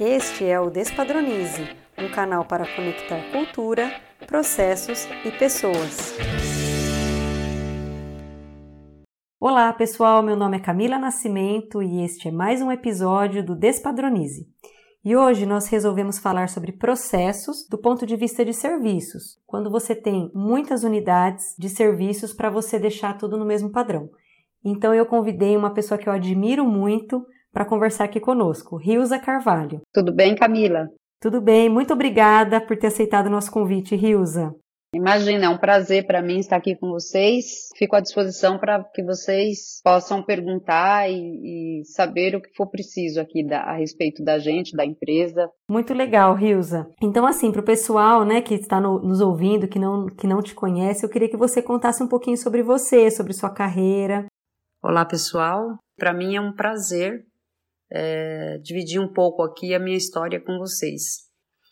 Este é o Despadronize, um canal para conectar cultura, processos e pessoas. Olá, pessoal. Meu nome é Camila Nascimento e este é mais um episódio do Despadronize. E hoje nós resolvemos falar sobre processos do ponto de vista de serviços, quando você tem muitas unidades de serviços para você deixar tudo no mesmo padrão. Então eu convidei uma pessoa que eu admiro muito para conversar aqui conosco, Rilza Carvalho. Tudo bem, Camila? Tudo bem, muito obrigada por ter aceitado o nosso convite, Rilza. Imagina, é um prazer para mim estar aqui com vocês. Fico à disposição para que vocês possam perguntar e, e, saber o que for preciso aqui da, a respeito da gente, da empresa. Muito legal, Rilza. Então, assim, para o pessoal né, que está no, nos ouvindo, que não, que não te conhece, eu queria que você contasse um pouquinho sobre você, sobre sua carreira. Olá, pessoal. Para mim é um prazer é, dividir um pouco aqui a minha história com vocês.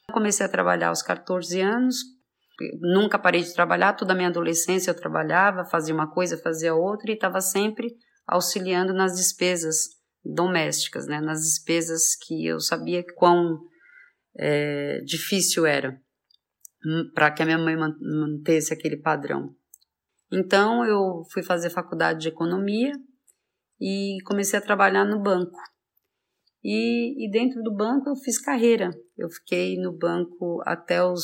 Eu comecei a trabalhar aos 14 anos, nunca parei de trabalhar, toda a minha adolescência eu trabalhava, fazia uma coisa, fazia outra e estava sempre auxiliando nas despesas domésticas, né, nas despesas que eu sabia quão é, difícil era hum, para que a minha mãe mantesse aquele padrão. Então eu fui fazer faculdade de economia e comecei a trabalhar no banco. E, e, dentro do banco eu fiz carreira. Eu fiquei no banco até os,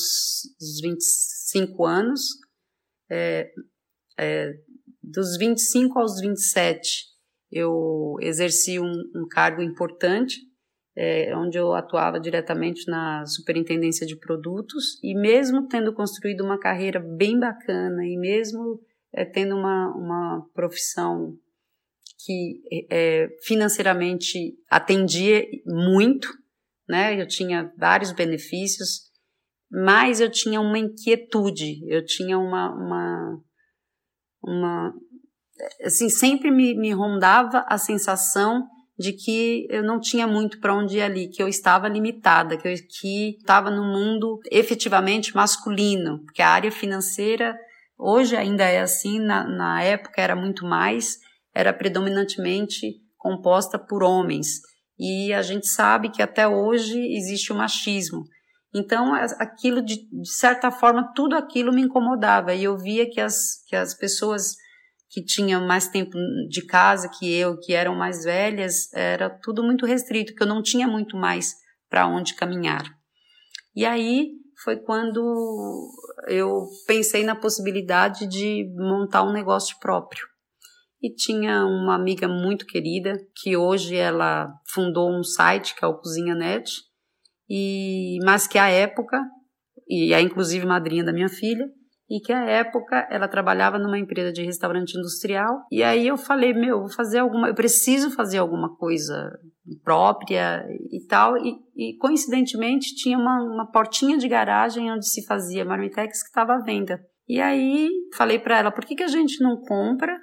os 25 anos. É, é, dos 25 aos 27, eu exerci um, um cargo importante, é, onde eu atuava diretamente na superintendência de produtos. E mesmo tendo construído uma carreira bem bacana, e mesmo é, tendo uma, uma profissão que é, financeiramente atendia muito, né? Eu tinha vários benefícios, mas eu tinha uma inquietude, eu tinha uma, uma, uma assim, sempre me, me rondava a sensação de que eu não tinha muito para onde ir ali, que eu estava limitada, que eu que estava no mundo efetivamente masculino, porque a área financeira hoje ainda é assim, na, na época era muito mais, era predominantemente composta por homens. E a gente sabe que até hoje existe o machismo. Então, aquilo, de, de certa forma, tudo aquilo me incomodava. E eu via que as, que as pessoas que tinham mais tempo de casa que eu, que eram mais velhas, era tudo muito restrito, que eu não tinha muito mais para onde caminhar. E aí foi quando eu pensei na possibilidade de montar um negócio próprio e tinha uma amiga muito querida que hoje ela fundou um site que é o Cozinha Net e mas que à época e é inclusive madrinha da minha filha e que à época ela trabalhava numa empresa de restaurante industrial. E aí eu falei meu vou fazer alguma eu preciso fazer alguma coisa própria e tal. E, e coincidentemente tinha uma, uma portinha de garagem onde se fazia marmitex que estava à venda. E aí falei para ela por que que a gente não compra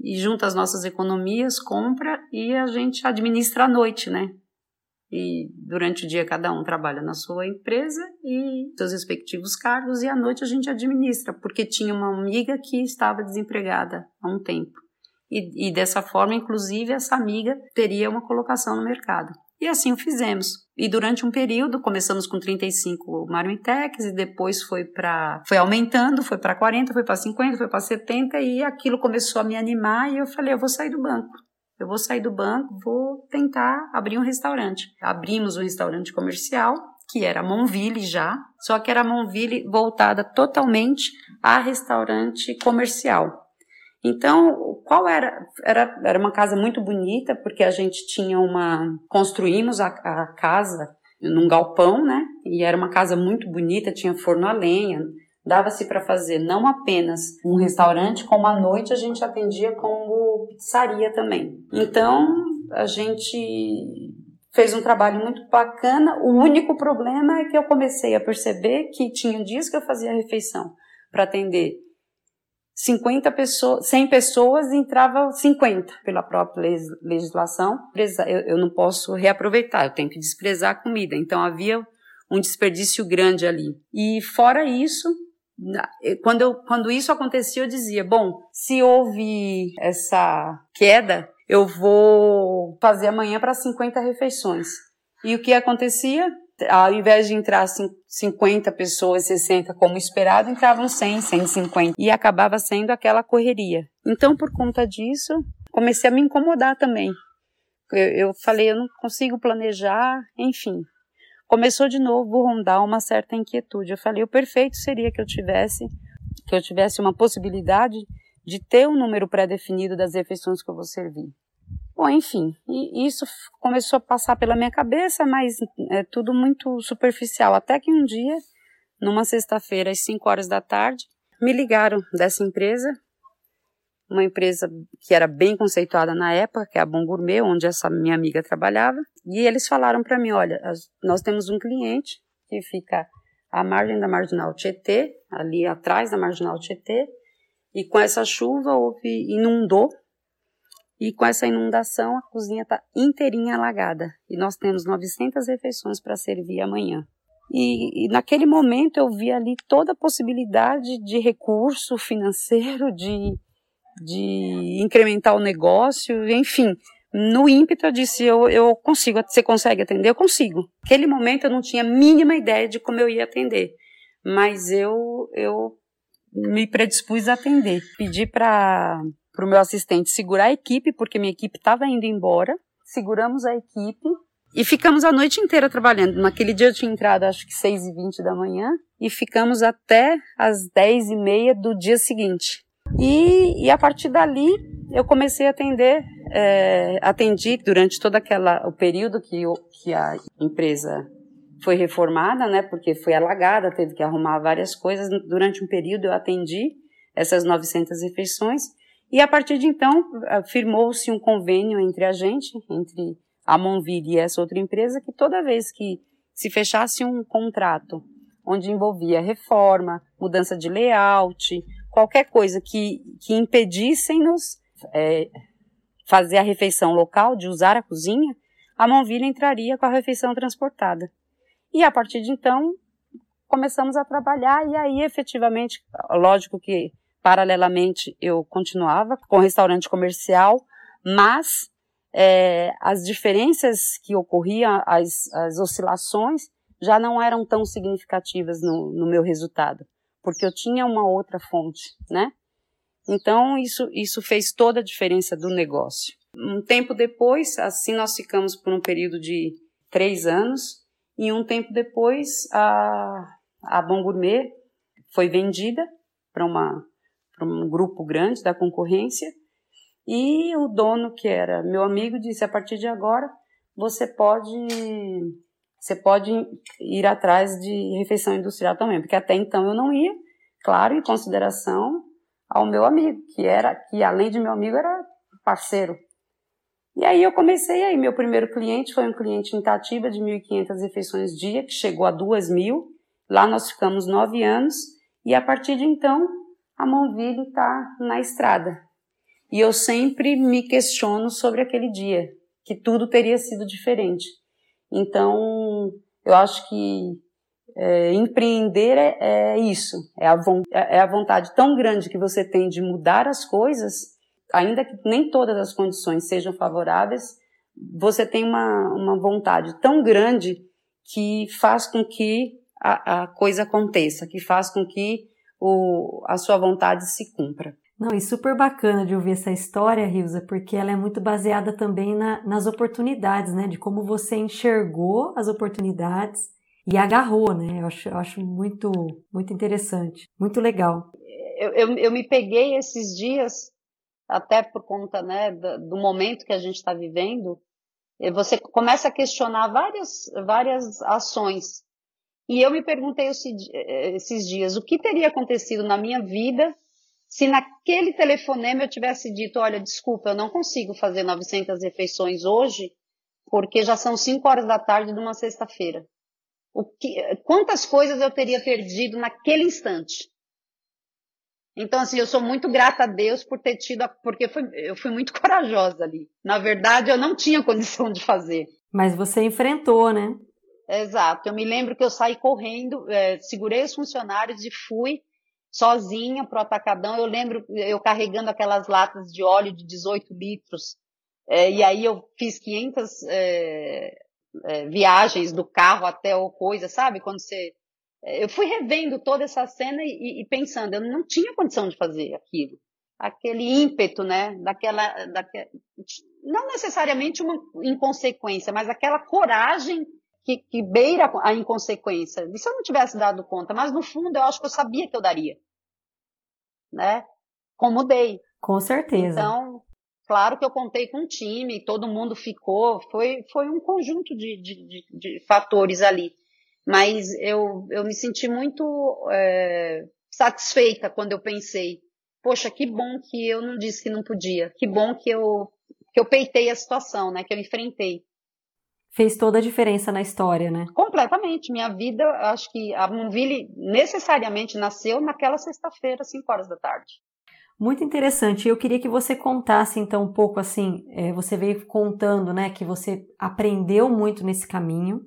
e junta as nossas economias, compra e a gente administra à noite, né? E durante o dia cada um trabalha na sua empresa e seus respectivos cargos e à noite a gente administra, porque tinha uma amiga que estava desempregada há um tempo. E, e dessa forma, inclusive, essa amiga teria uma colocação no mercado. E assim o fizemos. E durante um período, começamos com 35 marmitex e depois foi para foi aumentando, foi para 40, foi para 50, foi para 70 e aquilo começou a me animar e eu falei, eu vou sair do banco. Eu vou sair do banco, vou tentar abrir um restaurante. Abrimos um restaurante comercial, que era Monville já, só que era Monville voltada totalmente a restaurante comercial. Então, qual era? Era, era uma casa muito bonita, porque a gente tinha uma. Construímos a, a casa num galpão, né? E era uma casa muito bonita, tinha forno a lenha, dava-se para fazer não apenas um restaurante, como à noite a gente atendia como pizzaria também. Então, a gente fez um trabalho muito bacana. O único problema é que eu comecei a perceber que tinha dias que eu fazia refeição para atender 50 pessoas, 100 pessoas entrava 50 pela própria legislação. Eu, não posso reaproveitar, eu tenho que desprezar a comida. Então havia um desperdício grande ali. E fora isso, quando, eu, quando isso acontecia, eu dizia: bom, se houve essa queda, eu vou fazer amanhã para 50 refeições. E o que acontecia? Ao invés de entrar 50 pessoas, 60 como esperado, entravam 100, 150 e acabava sendo aquela correria. Então, por conta disso, comecei a me incomodar também. Eu, eu falei, eu não consigo planejar, enfim. Começou de novo a rondar uma certa inquietude. Eu falei, o perfeito seria que eu tivesse que eu tivesse uma possibilidade de ter um número pré-definido das refeições que eu vou servir. Bom, enfim, e isso começou a passar pela minha cabeça, mas é tudo muito superficial. Até que um dia, numa sexta-feira, às 5 horas da tarde, me ligaram dessa empresa, uma empresa que era bem conceituada na época, que é a Bom Gourmet, onde essa minha amiga trabalhava, e eles falaram para mim: olha, nós temos um cliente que fica à margem da marginal Tietê, ali atrás da marginal Tietê, e com essa chuva houve inundou e com essa inundação a cozinha está inteirinha alagada e nós temos 900 refeições para servir amanhã. E, e, naquele momento eu vi ali toda a possibilidade de recurso financeiro, de, de incrementar o negócio, enfim. No ímpeto eu disse, eu, eu consigo, você consegue atender? Eu consigo. Naquele momento eu não tinha a mínima ideia de como eu ia atender, mas eu, eu me predispus a atender. Pedi para o meu assistente segurar a equipe, porque minha equipe estava indo embora. Seguramos a equipe e ficamos a noite inteira trabalhando. Naquele dia eu tinha entrado acho que 6 e 20 da manhã e ficamos até as 10 e meia do dia seguinte. E, e a partir dali eu comecei a atender, é, atendi durante todo aquela, o período que, eu, que a empresa foi reformada, né, porque foi alagada, teve que arrumar várias coisas. Durante um período eu atendi essas 900 refeições e a partir de então firmou-se um convênio entre a gente, entre a Monville e essa outra empresa, que toda vez que se fechasse um contrato onde envolvia reforma, mudança de layout, qualquer coisa que, que impedissem-nos é, fazer a refeição local, de usar a cozinha, a Monville entraria com a refeição transportada. E a partir de então, começamos a trabalhar e aí efetivamente, lógico que paralelamente eu continuava com restaurante comercial, mas é, as diferenças que ocorriam, as, as oscilações, já não eram tão significativas no, no meu resultado, porque eu tinha uma outra fonte, né? Então isso, isso fez toda a diferença do negócio. Um tempo depois, assim nós ficamos por um período de três anos, e um tempo depois, a, a Bom Gourmet foi vendida para um grupo grande da concorrência. E o dono, que era meu amigo, disse: a partir de agora você pode você pode ir atrás de refeição industrial também, porque até então eu não ia, claro, em consideração ao meu amigo, que era que além de meu amigo era parceiro. E aí eu comecei aí, meu primeiro cliente foi um cliente em Itatiba de 1.500 refeições dia, que chegou a 2.000. Lá nós ficamos nove anos. E a partir de então a Monville está na estrada. E eu sempre me questiono sobre aquele dia, que tudo teria sido diferente. Então, eu acho que é, empreender é, é isso, é a, é a vontade tão grande que você tem de mudar as coisas ainda que nem todas as condições sejam favoráveis, você tem uma, uma vontade tão grande que faz com que a, a coisa aconteça, que faz com que o, a sua vontade se cumpra. Não, e super bacana de ouvir essa história, Rilza, porque ela é muito baseada também na, nas oportunidades, né? De como você enxergou as oportunidades e agarrou, né? Eu acho, eu acho muito, muito interessante, muito legal. Eu, eu, eu me peguei esses dias até por conta né, do, momento que a gente está vivendo, você começa a questionar várias, várias ações. E eu me perguntei esses dias, o que teria acontecido na minha vida se naquele telefonema eu tivesse dito, olha, desculpa, eu não consigo fazer 900 refeições hoje, porque já são 5 horas da tarde de uma sexta-feira. Quantas coisas eu teria perdido naquele instante? Então, assim, eu sou muito grata a Deus por ter tido, a, porque foi, eu fui muito corajosa ali. Na verdade, eu não tinha condição de fazer. Mas você enfrentou, né? Exato. Eu me lembro que eu saí correndo, é, segurei os funcionários e fui sozinha pro atacadão. Eu lembro eu carregando aquelas latas de óleo de 18 litros. É, e aí eu fiz 500 é, é, viagens do carro até ou coisa, sabe? Quando você. É, eu fui revendo toda essa cena e, e, pensando, eu não tinha condição de fazer aquilo. Aquele ímpeto, né? Daquela, daquela. Não necessariamente uma inconsequência, mas aquela coragem que, que beira a inconsequência. E se eu não tivesse dado conta? Mas no fundo eu acho que eu sabia que eu daria. Né? Como dei. Com certeza. Então, Claro que eu contei com um time, todo mundo ficou, foi, foi um conjunto de, de, de, de fatores ali. Mas eu, eu me senti muito é, satisfeita quando eu pensei, poxa, que bom que eu não disse que não podia, que bom que eu, que eu peitei a situação, né, que eu enfrentei. Fez toda a diferença na história, né? Completamente. Minha vida, acho que a Monville necessariamente nasceu naquela sexta-feira, 5 horas da tarde. Muito interessante. Eu queria que você contasse então um pouco assim. É, você veio contando, né, que você aprendeu muito nesse caminho,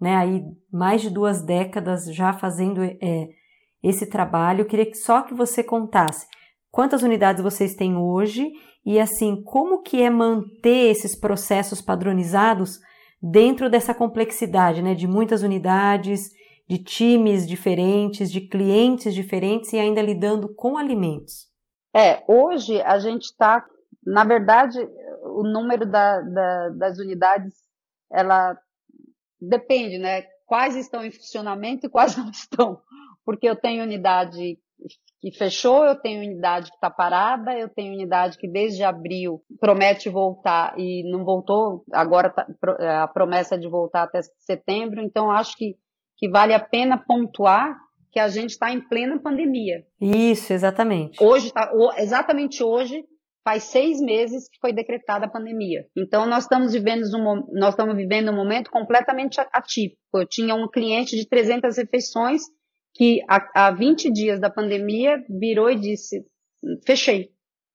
né? Aí mais de duas décadas já fazendo é, esse trabalho. Eu queria que só que você contasse quantas unidades vocês têm hoje e assim como que é manter esses processos padronizados dentro dessa complexidade, né? De muitas unidades, de times diferentes, de clientes diferentes e ainda lidando com alimentos. É, hoje a gente está, na verdade, o número da, da, das unidades, ela depende, né? Quais estão em funcionamento e quais não estão. Porque eu tenho unidade que fechou, eu tenho unidade que está parada, eu tenho unidade que desde abril promete voltar e não voltou, agora tá, a promessa é de voltar até setembro, então acho que, que vale a pena pontuar que a gente está em plena pandemia. Isso, exatamente. Hoje, tá, exatamente hoje, faz seis meses que foi decretada a pandemia. Então, nós estamos vivendo um, nós estamos vivendo um momento completamente atípico. Eu tinha um cliente de 300 refeições que, há, há 20 dias da pandemia, virou e disse: fechei.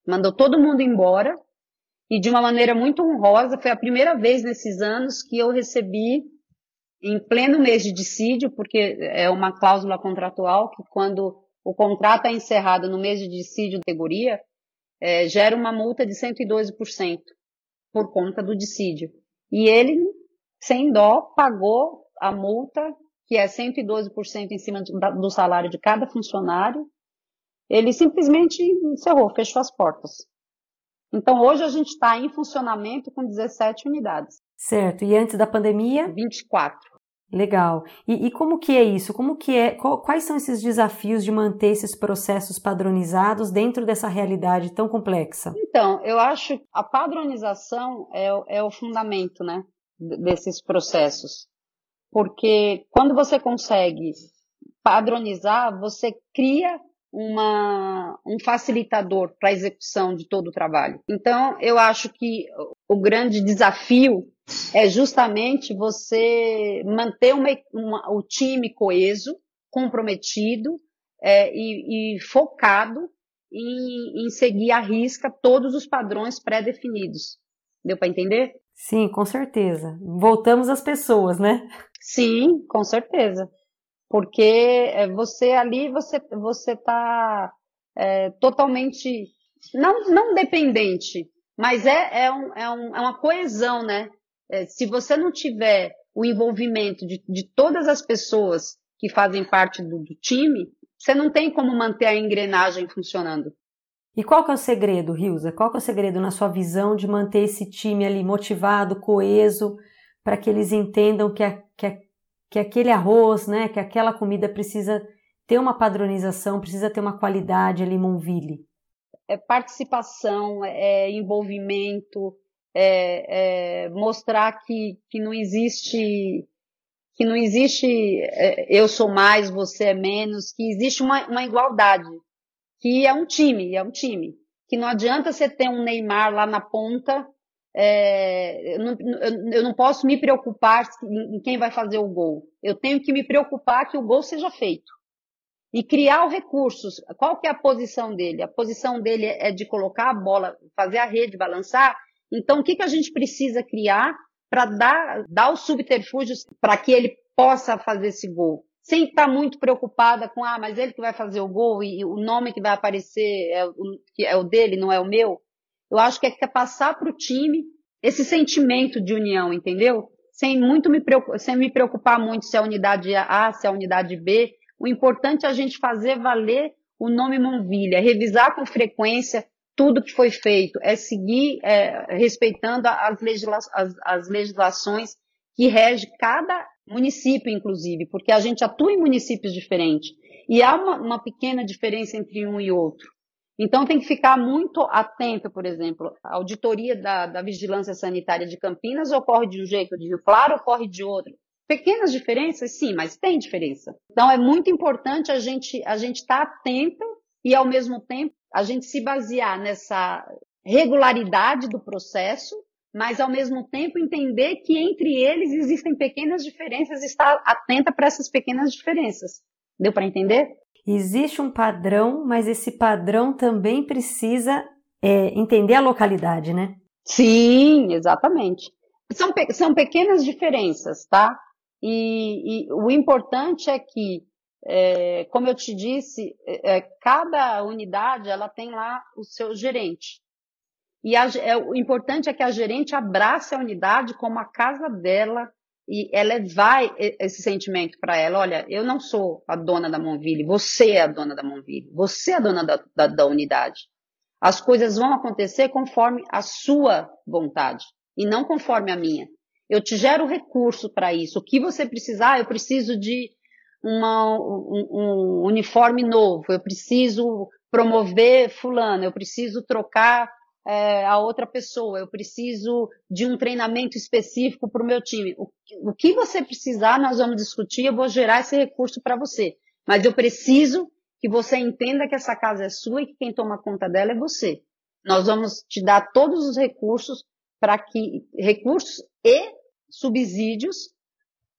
Mandou todo mundo embora. E de uma maneira muito honrosa, foi a primeira vez nesses anos que eu recebi em pleno mês de dissídio, porque é uma cláusula contratual que quando o contrato é encerrado no mês de dissídio da categoria, é, gera uma multa de 112% por conta do dissídio. E ele, sem dó, pagou a multa, que é 112% em cima do salário de cada funcionário. Ele simplesmente encerrou, fechou as portas. Então, hoje a gente está em funcionamento com 17 unidades. Certo. E antes da pandemia? 24. Legal. E, e, como que é isso? Como que é? Quais são esses desafios de manter esses processos padronizados dentro dessa realidade tão complexa? Então, eu acho que a padronização é, é o fundamento, né, desses processos, porque quando você consegue padronizar, você cria uma, um facilitador para a execução de todo o trabalho. Então, eu acho que o grande desafio é justamente você manter uma, uma, o time coeso, comprometido é, e, e, focado em, em seguir à risca todos os padrões pré-definidos. Deu para entender? Sim, com certeza. Voltamos às pessoas, né? Sim, com certeza. Porque é, você ali, você você está é, totalmente, não, não dependente, mas é, é, um, é, um, é uma coesão, né? É, se você não tiver o envolvimento de, de todas as pessoas que fazem parte do, do time, você não tem como manter a engrenagem funcionando. E qual que é o segredo, Rilza? Qual que é o segredo na sua visão de manter esse time ali motivado, coeso, para que eles entendam que, a, que, a, que aquele arroz, né, que aquela comida precisa ter uma padronização, precisa ter uma qualidade ali, Monville? É participação, é envolvimento, é, é, mostrar que, que não existe que não existe é, eu sou mais, você é menos, que existe uma, uma igualdade, que é um time, é um time, que não adianta você ter um Neymar lá na ponta, é, eu, não, eu, não, posso me preocupar em, em quem vai fazer o gol, eu tenho que me preocupar que o gol seja feito e criar os recursos. Qual que é a posição dele? A posição dele é de colocar a bola, fazer a rede balançar então, o que, que a gente precisa criar para dar, dar os subterfúgios para que ele possa fazer esse gol? Sem estar muito preocupada com, ah, mas ele que vai fazer o gol e, o nome que vai aparecer é é o dele, não é o meu. Eu acho que é, que é passar para o time esse sentimento de união, entendeu? sem muito me preocupar, sem me preocupar muito se é a unidade A, se é a unidade B. O importante é a gente fazer valer o nome Monvilha, revisar com frequência tudo que foi feito, é seguir é, respeitando as, legisla as, as legislações que rege cada município, inclusive, porque a gente atua em municípios diferentes. E há uma, uma pequena diferença entre um e outro. Então tem que ficar muito atento, por exemplo, a auditoria da, da vigilância sanitária de Campinas ocorre de um jeito, de Rio Claro ocorre de outro. Pequenas diferenças, sim, mas tem diferença. Então é muito importante a gente a gente estar tá atento e ao mesmo tempo a gente se basear nessa regularidade do processo, mas ao mesmo tempo entender que entre eles existem pequenas diferenças e estar atenta para essas pequenas diferenças. Deu para entender? Existe um padrão, mas esse padrão também precisa é, entender a localidade, né? Sim, exatamente. São, são pequenas diferenças, tá? E, e o importante é que, é, como eu te disse, é, é cada unidade ela tem lá o seu gerente. E a, é, o importante é que a gerente abrace a unidade como a casa dela, e ela vai esse sentimento para ela, olha, eu não sou a dona da Monville, você é a dona da Monville, você é a dona da, da, da unidade. As coisas vão acontecer conforme a sua vontade e não conforme a minha. Eu te gero recurso para isso. O que você precisar, eu preciso de uma, um, um uniforme novo, eu preciso promover fulano, eu preciso trocar é, a outra pessoa, eu preciso de um treinamento específico para o meu time. O, o que você precisar, nós vamos discutir, eu vou gerar esse recurso para você. Mas eu preciso que você entenda que essa casa é sua e que quem toma conta dela é você. Nós vamos te dar todos os recursos para que recursos e subsídios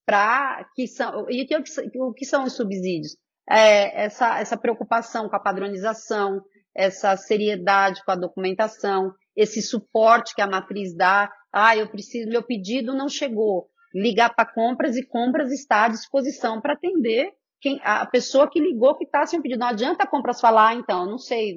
para que são e o que, o que são os subsídios? É, essa, essa preocupação com a padronização, essa seriedade com a documentação, esse suporte que a matriz dá. Ah, eu preciso, meu pedido não chegou. Ligar para compras e compras está à disposição para atender quem, a pessoa que ligou que está sem pedido. Não adianta a compras falar, então, não sei,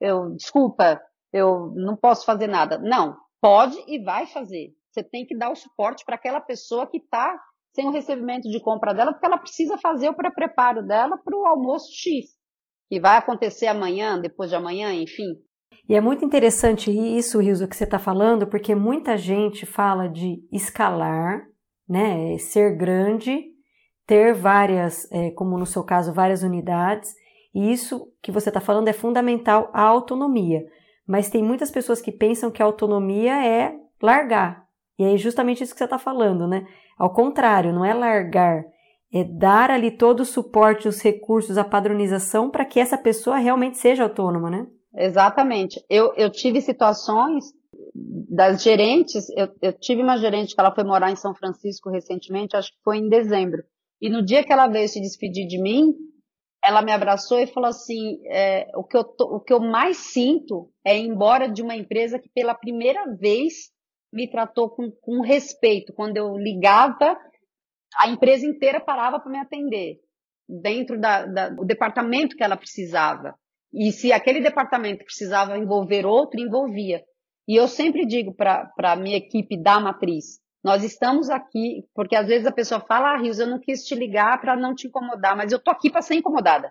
eu, desculpa, eu não posso fazer nada. Não, pode e vai fazer. Você tem que dar o suporte para aquela pessoa que está sem o recebimento de compra dela, porque ela precisa fazer o pré-preparo dela para o almoço X que vai acontecer amanhã, depois de amanhã, enfim. E é muito interessante isso, Rilso, que você está falando, porque muita gente fala de escalar, né, ser grande, ter várias, é, como no seu caso, várias unidades, e isso que você está falando é fundamental a autonomia. Mas tem muitas pessoas que pensam que a autonomia é largar. E é justamente isso que você está falando, né? Ao contrário, não é largar, é dar ali todo o suporte, os recursos, a padronização para que essa pessoa realmente seja autônoma, né? Exatamente. Eu, eu tive situações das gerentes, eu, eu tive uma gerente que ela foi morar em São Francisco recentemente, acho que foi em dezembro. E no dia que ela veio se despedir de mim, ela me abraçou e falou assim: é, o, que eu tô, o que eu mais sinto é ir embora de uma empresa que pela primeira vez me tratou com, com respeito. Quando eu ligava a empresa inteira parava para me atender dentro da, da, do departamento que ela precisava. E se aquele departamento precisava envolver outro, envolvia. E eu sempre digo para a minha equipe da matriz, nós estamos aqui, porque às vezes a pessoa fala, ah, Rios, eu não quis te ligar para não te incomodar, mas eu tô aqui para ser incomodada.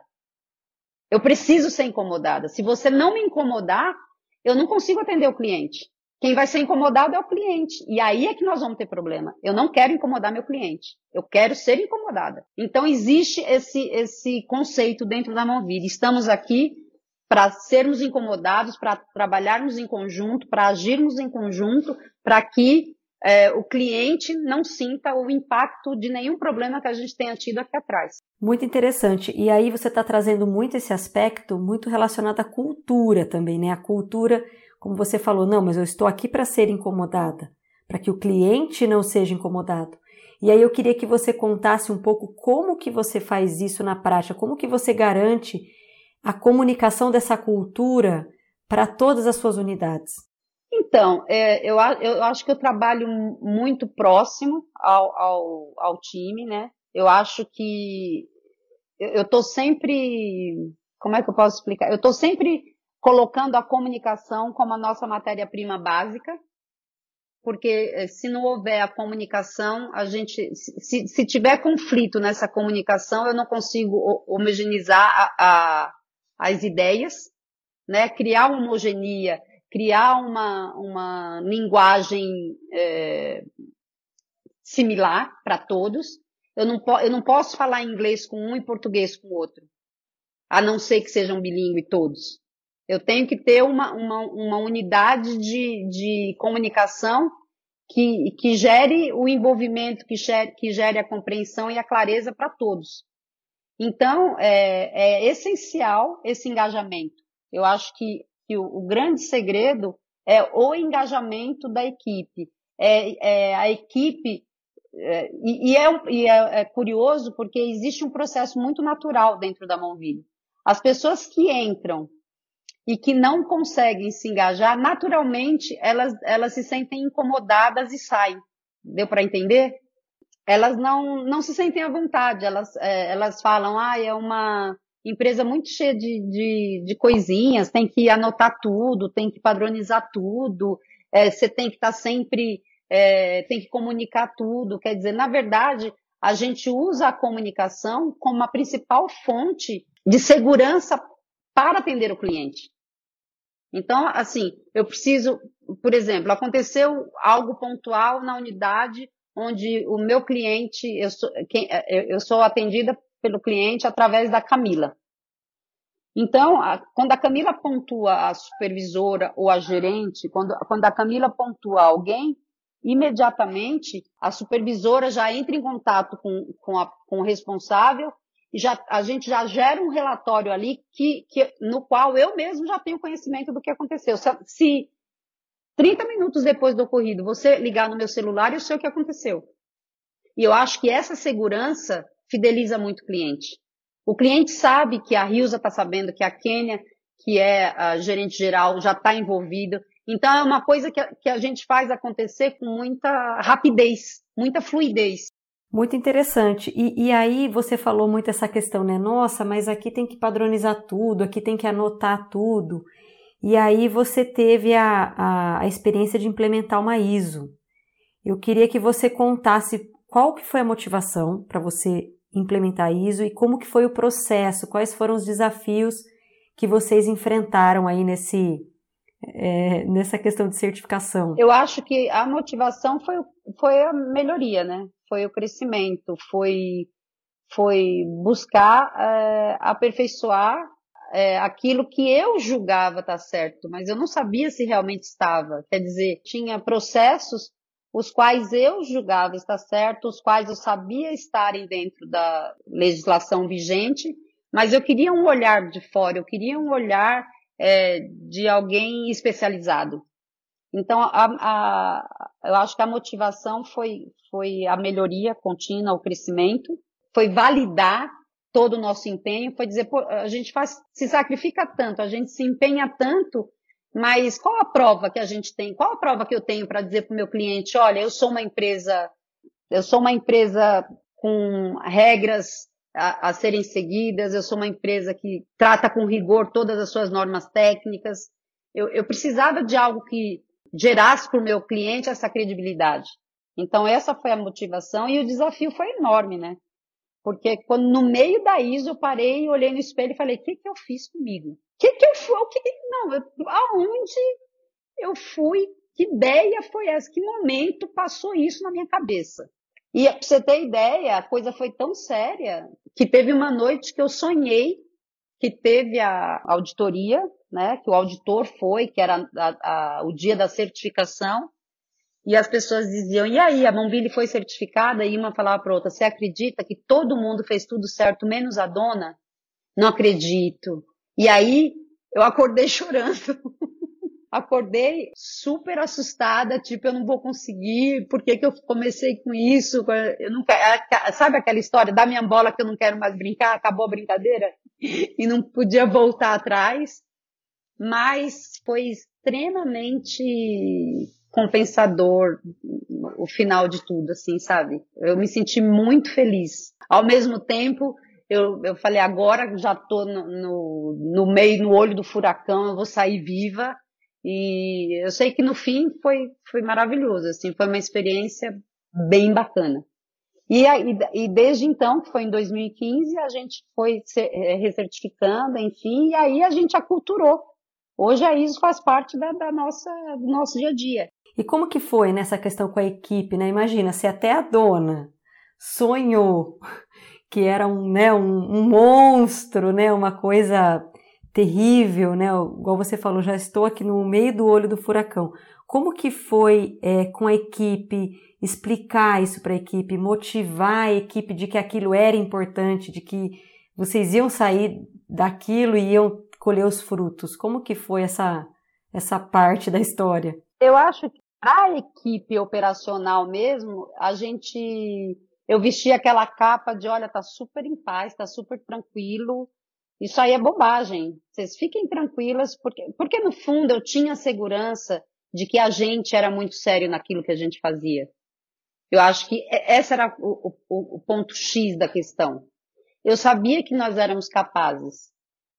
Eu preciso ser incomodada. Se você não me incomodar, eu não consigo atender o cliente. Quem vai ser incomodado é o cliente. E aí é que nós vamos ter problema. Eu não quero incomodar meu cliente. Eu quero ser incomodada. Então existe esse, esse conceito dentro da Movida. Estamos aqui para sermos incomodados, para trabalharmos em conjunto, para agirmos em conjunto, para que é, o cliente não sinta o impacto de nenhum problema que a gente tenha tido aqui atrás. Muito interessante. E aí você está trazendo muito esse aspecto muito relacionado à cultura também, né? A cultura como você falou, não, mas eu estou aqui para ser incomodada, para que o cliente não seja incomodado. E aí eu queria que você contasse um pouco como que você faz isso na prática, como que você garante a comunicação dessa cultura para todas as suas unidades. Então, é, eu, eu acho que eu trabalho muito próximo ao, ao, ao time, né? Eu acho que eu estou sempre. Como é que eu posso explicar? Eu estou sempre colocando a comunicação como a nossa matéria-prima básica. porque eh, se não houver a comunicação, a gente, se, se tiver conflito nessa comunicação, eu não consigo homogeneizar a, a, as ideias, né? criar homogenia, criar uma, uma linguagem é, similar para todos. Eu não, eu não posso falar inglês com um e português com o outro, a não ser que sejam bilíngue todos. Eu tenho que ter uma, uma, uma unidade de, de comunicação que, que gere o envolvimento, que gere, que gere a compreensão e a clareza para todos. Então, é, é, essencial esse engajamento. Eu acho que, que o, o, grande segredo é o engajamento da equipe. É, é a equipe, é, e, é, e é, é, curioso porque existe um processo muito natural dentro da Monville. As pessoas que entram e que não conseguem se engajar, naturalmente elas, elas se sentem incomodadas e saem. Deu para entender? Elas não, não se sentem à vontade, elas, é, elas falam, ah, é uma empresa muito cheia de, de, de, coisinhas, tem que anotar tudo, tem que padronizar tudo, é, você tem que estar tá sempre, é, tem que comunicar tudo. Quer dizer, na verdade, a gente usa a comunicação como a principal fonte de segurança para atender o cliente. Então, assim, eu preciso, por exemplo, aconteceu algo pontual na unidade onde o meu cliente, eu sou, quem, eu sou atendida pelo cliente através da Camila. Então, a, quando a Camila pontua a supervisora ou a gerente, quando, quando a Camila pontua alguém, imediatamente a supervisora já entra em contato com, com, a, com o responsável já, a gente já gera um relatório ali que, que, no qual eu mesmo já tenho conhecimento do que aconteceu. Se, se 30 minutos depois do ocorrido você ligar no meu celular, eu sei o que aconteceu. E eu acho que essa segurança fideliza muito o cliente. O cliente sabe que a Rilza está sabendo, que a Kênia, que é a gerente geral, já está envolvida. Então é uma coisa que a, que a gente faz acontecer com muita rapidez, muita fluidez. Muito interessante. E, e, aí você falou muito essa questão, né? Nossa, mas aqui tem que padronizar tudo, aqui tem que anotar tudo. E aí você teve a, a, a experiência de implementar uma ISO. Eu queria que você contasse qual que foi a motivação para você implementar a ISO e como que foi o processo, quais foram os desafios que vocês enfrentaram aí nesse, é, nessa questão de certificação? Eu acho que a motivação foi, foi a melhoria, né? foi o crescimento, foi, foi buscar é, aperfeiçoar é, aquilo que eu julgava estar tá certo, mas eu não sabia se realmente estava. Quer dizer, tinha processos os quais eu julgava estar certo, os quais eu sabia estarem dentro da legislação vigente, mas eu queria um olhar de fora, eu queria um olhar é, de alguém especializado. Então, a, a, eu acho que a motivação foi, foi a melhoria contínua, o crescimento, foi validar todo o nosso empenho, foi dizer, pô, a gente faz, se sacrifica tanto, a gente se empenha tanto, mas qual a prova que a gente tem? Qual a prova que eu tenho para dizer para o meu cliente, olha, eu sou uma empresa, eu sou uma empresa com regras a, a serem seguidas, eu sou uma empresa que trata com rigor todas as suas normas técnicas. Eu, eu precisava de algo que gerasse para o meu cliente essa credibilidade. Então, essa foi a motivação e o desafio foi enorme, né? Porque quando no meio da ISO eu parei, olhei no espelho e falei: o que, que eu fiz comigo? O que, que eu fui? O que, não, eu, aonde eu fui? Que ideia foi essa? Que momento passou isso na minha cabeça? E para você ter ideia, a coisa foi tão séria que teve uma noite que eu sonhei que teve a auditoria né, que o auditor foi, que era a, a, o dia da certificação, e as pessoas diziam, e aí, a Mombili foi certificada? E uma falava para outra, você acredita que todo mundo fez tudo certo, menos a dona? Não acredito. E aí, eu acordei chorando. Acordei super assustada, tipo, eu não vou conseguir, por que, que eu comecei com isso? Eu quero, sabe aquela história da minha bola que eu não quero mais brincar, acabou a brincadeira? E não podia voltar atrás mas foi extremamente compensador o final de tudo, assim, sabe? Eu me senti muito feliz. Ao mesmo tempo, eu, eu falei, agora já tô no, no, no meio, no olho do furacão, eu vou sair viva E eu sei que no fim foi, foi maravilhoso, assim, foi uma experiência bem bacana. E, e, desde então, que foi em 2015, a gente foi é, recertificando, enfim, e aí a gente aculturou. Hoje a ISO faz parte da, da, nossa, do nosso dia a dia. E como que foi nessa questão com a equipe, né? Imagina, se até a dona sonhou que era um, né, um, um monstro, né, uma coisa terrível, né? Igual você falou, já estou aqui no meio do olho do furacão. Como que foi é, com a equipe explicar isso para a equipe, motivar a equipe de que aquilo era importante, de que vocês iam sair daquilo e iam colher os frutos? Como que foi essa essa parte da história? Eu acho que a equipe operacional mesmo, a gente eu vesti aquela capa de, olha, tá super em paz, tá super tranquilo. Isso aí é bobagem. Vocês fiquem tranquilas, porque, porque no fundo eu tinha segurança de que a gente era muito sério naquilo que a gente fazia. Eu acho que esse era o, o, o ponto X da questão. Eu sabia que nós éramos capazes,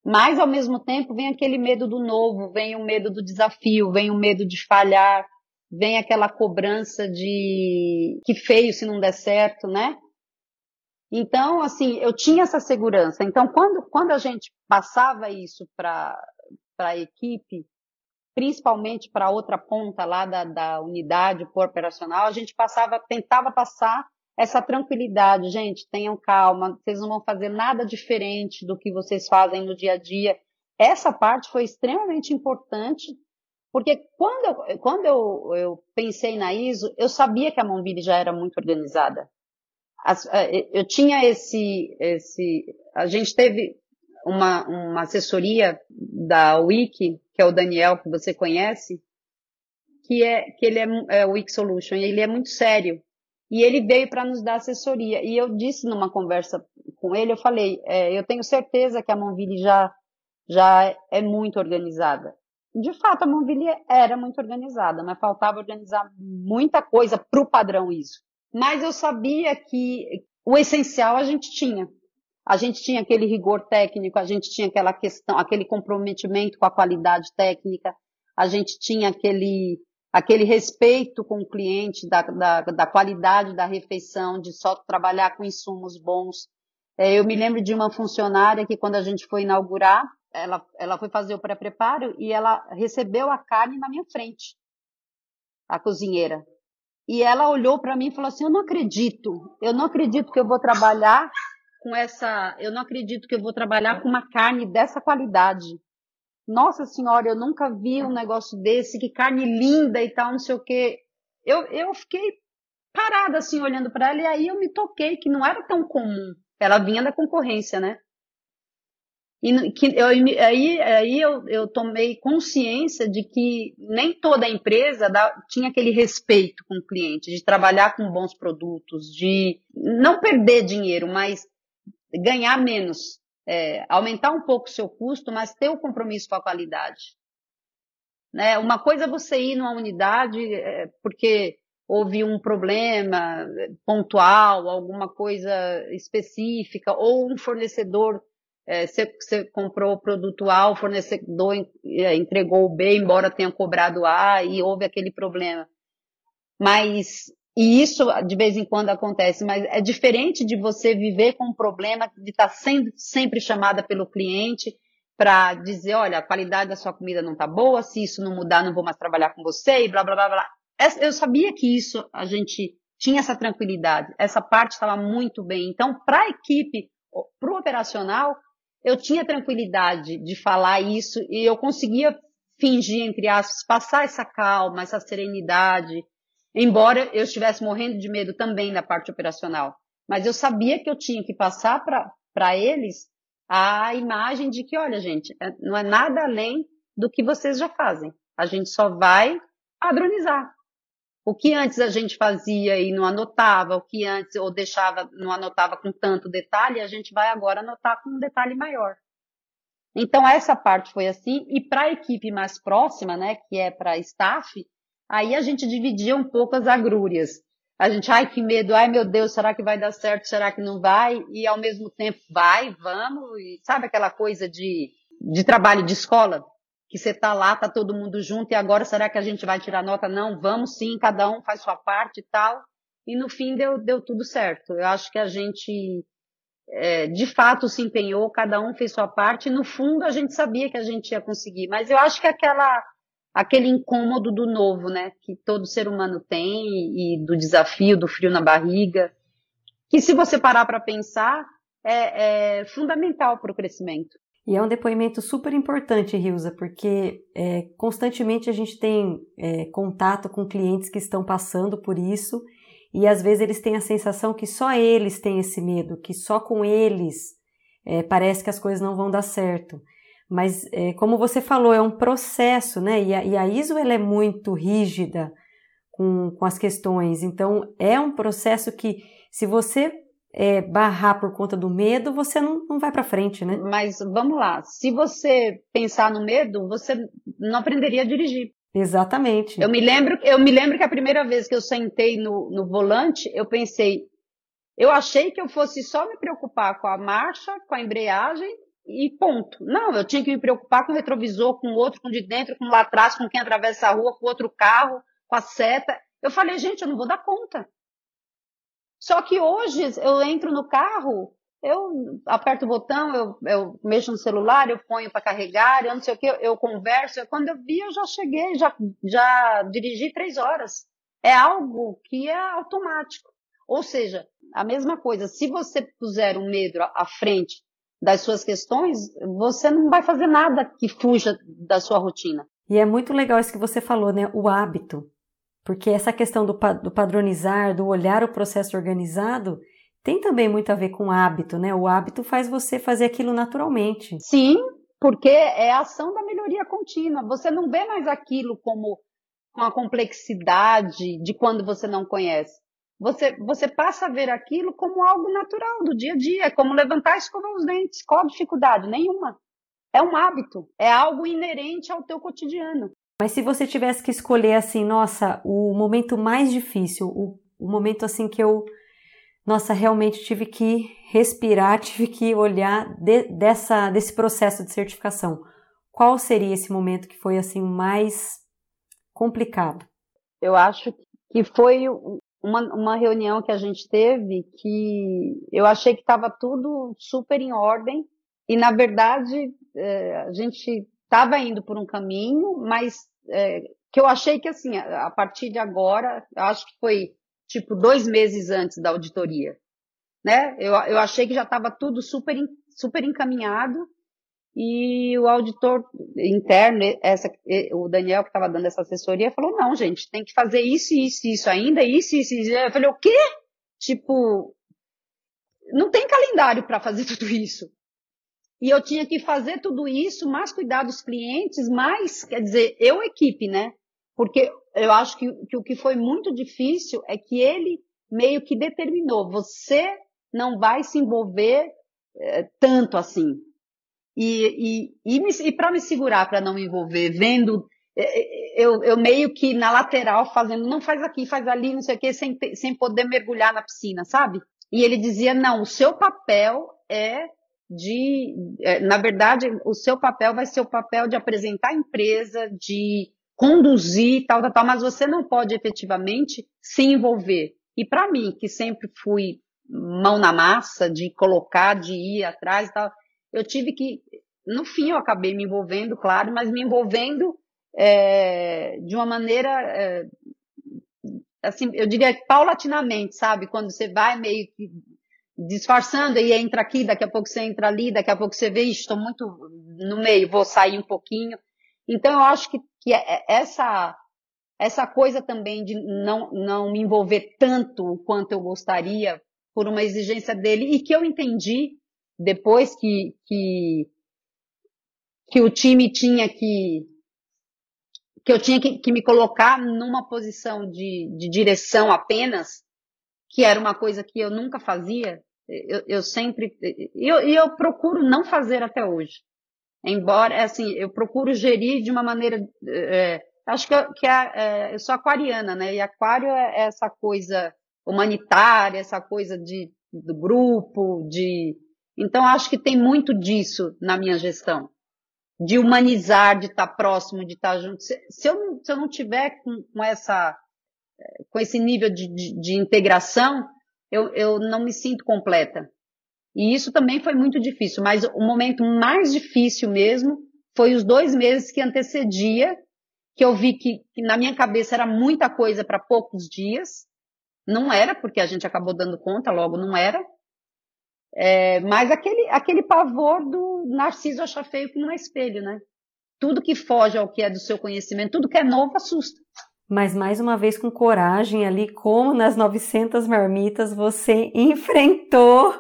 mas ao mesmo tempo vem aquele medo do novo, vem o medo do desafio, vem o medo de falhar, vem aquela cobrança de que feio se não der certo, né? Então, assim, eu tinha essa segurança. Então, quando, quando a gente passava isso para a equipe, principalmente para outra ponta lá da, da unidade operacional, a gente passava, tentava passar essa tranquilidade. Gente, tenham calma, vocês não vão fazer nada diferente do que vocês fazem no dia a dia. Essa parte foi extremamente importante porque quando eu, quando eu, eu pensei na ISO, eu sabia que a Monville já era muito organizada. As, eh, eu tinha esse, esse, a gente teve uma, uma assessoria da Wiki, que é o Daniel, que você conhece, que é, que ele é, é o Wiki Solution, e ele é muito sério. E ele veio para nos dar assessoria. E eu disse numa conversa com ele, eu falei, é, eu tenho certeza que a Monville já, já é muito organizada de fato, a Monville era muito organizada, mas faltava organizar muita coisa para o padrão ISO. Mas eu sabia que o essencial a gente tinha. A gente tinha aquele rigor técnico, a gente tinha aquela questão, aquele comprometimento com a qualidade técnica, a gente tinha aquele, aquele respeito com o cliente da, da, da qualidade da refeição, de só trabalhar com insumos bons. É, eu me lembro de uma funcionária que quando a gente foi inaugurar, ela, ela foi fazer o pré-preparo e ela recebeu a carne na minha frente, a cozinheira. E ela olhou para mim e falou assim: Eu não acredito, eu não acredito que eu vou trabalhar com essa, eu não acredito que eu vou trabalhar com uma carne dessa qualidade. Nossa senhora, eu nunca vi um negócio desse, que carne linda e tal, não sei o quê. Eu, eu fiquei parada assim, olhando para ela, e aí eu me toquei que não era tão comum. Ela vinha da concorrência, né? E que eu, aí, aí eu, eu tomei consciência de que nem toda empresa dá, tinha aquele respeito com o cliente, de trabalhar com bons produtos, de não perder dinheiro, mas ganhar menos, é, aumentar um pouco o seu custo, mas ter o compromisso com a qualidade. Né? Uma coisa é você ir numa unidade é, porque houve um problema pontual, alguma coisa específica, ou um fornecedor é, você, você, comprou o produto A, o fornecedor é, entregou o B, embora tenha cobrado A, e houve aquele problema. Mas, e isso de vez em quando acontece, mas é diferente de você viver com um problema de estar sendo sempre chamada pelo cliente para dizer, olha, a qualidade da sua comida não está boa, se isso não mudar, não vou mais trabalhar com você, e blá, blá, blá, blá. Eu sabia que isso, a gente tinha essa tranquilidade, essa parte estava muito bem. Então, para a equipe, para o operacional, eu tinha tranquilidade de falar isso e eu conseguia fingir, entre aspas, passar essa calma, essa serenidade, embora eu estivesse morrendo de medo também da parte operacional. Mas eu sabia que eu tinha que passar para eles a imagem de que, olha, gente, é, não é nada além do que vocês já fazem. A gente só vai padronizar. O que antes a gente fazia e não anotava, o que antes ou deixava, não anotava com tanto detalhe, a gente vai agora anotar com um detalhe maior. Então essa parte foi assim e para a equipe mais próxima, né, que é para staff, aí a gente dividia um pouco as agrúrias. A gente, ai que medo, ai meu Deus, será que vai dar certo, será que não vai? E ao mesmo tempo vai, vamos, e sabe aquela coisa de, de trabalho de escola? Que você está lá, está todo mundo junto, e agora será que a gente vai tirar nota? Não, vamos sim, cada um faz sua parte e tal. E no fim deu, deu tudo certo. Eu acho que a gente, é, de fato, se empenhou, cada um fez sua parte, e no fundo a gente sabia que a gente ia conseguir. Mas eu acho que aquela, aquele incômodo do novo, né, que todo ser humano tem, e, e do desafio, do frio na barriga, que se você parar para pensar, é, é fundamental para o crescimento. E é um depoimento super importante, Rilza, porque é, constantemente a gente tem é, contato com clientes que estão passando por isso e às vezes eles têm a sensação que só eles têm esse medo, que só com eles é, parece que as coisas não vão dar certo. Mas, é, como você falou, é um processo, né? E a, e a ISO ela é muito rígida com, com as questões. Então, é um processo que, se você é, barrar por conta do medo, você não, não vai para frente, né? Mas vamos lá, se você pensar no medo, você não aprenderia a dirigir. Exatamente. Eu me lembro, eu me lembro que a primeira vez que eu sentei no, no volante, eu pensei, eu achei que eu fosse só me preocupar com a marcha, com a embreagem e ponto. Não, eu tinha que me preocupar com o retrovisor, com o outro, com o de dentro, com lá atrás, com quem atravessa a rua, com outro carro, com a seta. Eu falei, gente, eu não vou dar conta. Só que hoje eu entro no carro, eu aperto o botão, eu, eu mexo no celular, eu ponho para carregar, eu não sei o que, eu, converso. Quando eu vi, eu já cheguei, já, já dirigi três horas. É algo que é automático. Ou seja, a mesma coisa, se você puser o medo à frente das suas questões, você não vai fazer nada que fuja da sua rotina. E é muito legal isso que você falou, né? O hábito. Porque essa questão do, do padronizar, do olhar o processo organizado, tem também muito a ver com hábito, né? O hábito faz você fazer aquilo naturalmente. Sim, porque é a ação da melhoria contínua. Você não vê mais aquilo como com a complexidade de quando você não conhece. Você, você passa a ver aquilo como algo natural do dia a dia, como levantar e escovar os dentes. Qual a dificuldade? Nenhuma. É um hábito, é algo inerente ao teu cotidiano. Mas se você tivesse que escolher assim, nossa, o momento mais difícil, o, o momento assim que eu, nossa, realmente tive que respirar, tive que olhar de, dessa, desse processo de certificação. Qual seria esse momento que foi assim mais complicado? Eu acho que foi uma, uma reunião que a gente teve que eu achei que estava tudo super em ordem e na verdade é, a gente estava indo por um caminho, mas é, que eu achei que assim, a partir de agora, acho que foi tipo dois meses antes da auditoria, né? Eu, eu achei que já estava tudo super, super encaminhado e o auditor interno, essa, o Daniel que estava dando essa assessoria, falou: não, gente, tem que fazer isso, isso, isso ainda, isso, isso, isso. Eu falei: o quê? Tipo, não tem calendário para fazer tudo isso. E eu tinha que fazer tudo isso, mais cuidar dos clientes, mais, quer dizer, eu equipe, né? Porque eu acho que, que o que foi muito difícil é que ele meio que determinou, você não vai se envolver é, tanto assim. E, e, e, e para me segurar, para não me envolver, vendo, é, eu, eu meio que na lateral fazendo, não faz aqui, faz ali, não sei o quê, sem, sem poder mergulhar na piscina, sabe? E ele dizia, não, o seu papel é de, é, na verdade, o seu papel vai ser o papel de apresentar a empresa, de conduzir, tal, tal, tal, mas você não pode efetivamente se envolver. E para mim, que sempre fui mão na massa, de colocar, de ir atrás e tal, eu tive que, no fim, eu acabei me envolvendo, claro, mas me envolvendo é, de uma maneira, é, assim, eu diria paulatinamente, sabe? Quando você vai meio que disfarçando e entra aqui, daqui a pouco você entra ali, daqui a pouco você vê, estou muito no meio, vou sair um pouquinho. Então eu acho que, que é, é essa essa coisa também de não, não me envolver tanto quanto eu gostaria por uma exigência dele e que eu entendi depois que, que, que o time tinha que que eu tinha que, que me colocar numa posição de, de direção apenas, que era uma coisa que eu nunca fazia, eu, eu sempre. E eu, eu, procuro não fazer até hoje. Embora, assim, eu procuro gerir de uma maneira. É, acho que, eu, que é, é, eu sou aquariana, né? E aquário é essa coisa humanitária, essa coisa de, do grupo, de. Então, acho que tem muito disso na minha gestão. de humanizar, de estar próximo, de estar junto. Se, se eu, se eu não tiver com, com, essa, com esse nível de, de, de integração, eu, eu não me sinto completa. E isso também foi muito difícil, mas o momento mais difícil mesmo foi os dois meses que antecedia, que eu vi que, que na minha cabeça era muita coisa para poucos dias. Não era, porque a gente acabou dando conta, logo não era. É, mas aquele, aquele pavor do narciso achar feio que não é espelho, né? Tudo que foge ao que é do seu conhecimento, tudo que é novo assusta. Mas mais uma vez com coragem ali, como nas 900 marmitas, você enfrentou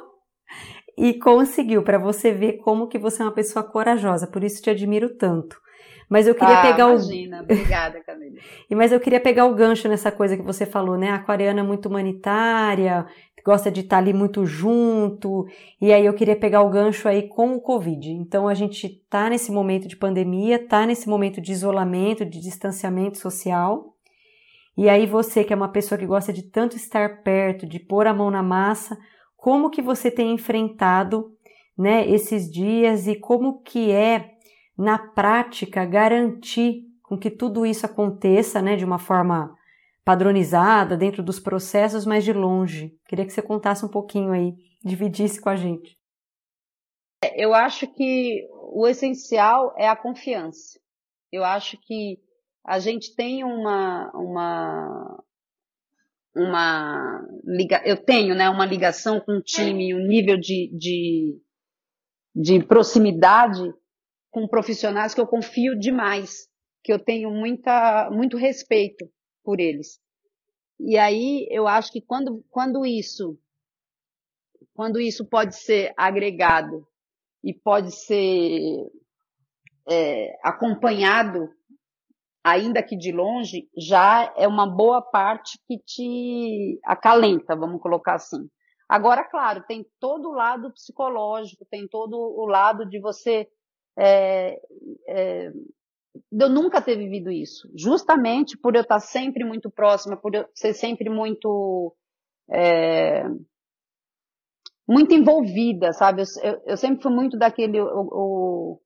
e conseguiu, para você ver como que você é uma pessoa corajosa. Por isso te admiro tanto. Mas eu queria ah, pegar imagina. o. Obrigada, Camila. Mas eu queria pegar o gancho nessa coisa que você falou, né? A aquariana é muito humanitária, gosta de estar ali muito junto. E aí eu queria pegar o gancho aí com o Covid. Então a gente tá nesse momento de pandemia, tá nesse momento de isolamento, de distanciamento social. E aí você, que é uma pessoa que gosta de tanto estar perto, de pôr a mão na massa, como que você tem enfrentado, né, esses dias e como que é na prática, garantir com que tudo isso aconteça né, de uma forma padronizada, dentro dos processos, mas de longe. Queria que você contasse um pouquinho aí, dividisse com a gente. Eu acho que o essencial é a confiança. Eu acho que a gente tem uma, uma, uma liga, eu tenho né, uma ligação com o time, um nível de, de, de proximidade com profissionais que eu confio demais, que eu tenho muita, muito respeito por eles. E aí eu acho que quando, quando isso quando isso pode ser agregado e pode ser é, acompanhado, ainda que de longe, já é uma boa parte que te acalenta, vamos colocar assim. Agora, claro, tem todo o lado psicológico, tem todo o lado de você é, é, eu nunca ter vivido isso, justamente por eu estar sempre muito próxima, por eu ser sempre muito é, muito envolvida, sabe? Eu, eu, sempre fui muito daquele o, o,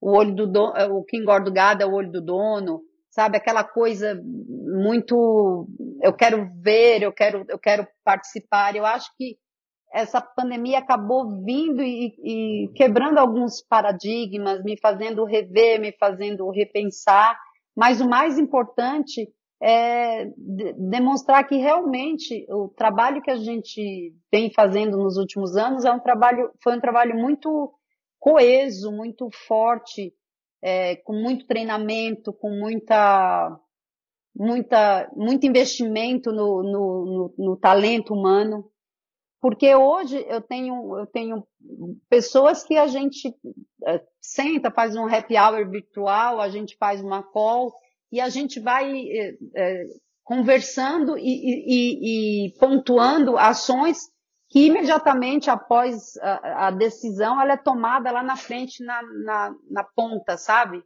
o olho do dono, o que engorda o gado é o olho do dono, sabe? Aquela coisa muito eu quero ver, eu quero eu quero participar. Eu acho que essa pandemia acabou vindo e, e, quebrando alguns paradigmas, me fazendo rever, me fazendo repensar. Mas o mais importante é demonstrar que realmente o trabalho que a gente vem fazendo nos últimos anos é um trabalho, foi um trabalho muito coeso, muito forte, é, com muito treinamento, com muita, muita, muito investimento no, no, no, no talento humano. Porque hoje eu tenho, eu tenho pessoas que a gente é, senta, faz um happy hour virtual, a gente faz uma call e a gente vai é, é, conversando e, e, e, pontuando ações que imediatamente após a, a, decisão ela é tomada lá na frente, na, na, na ponta, sabe?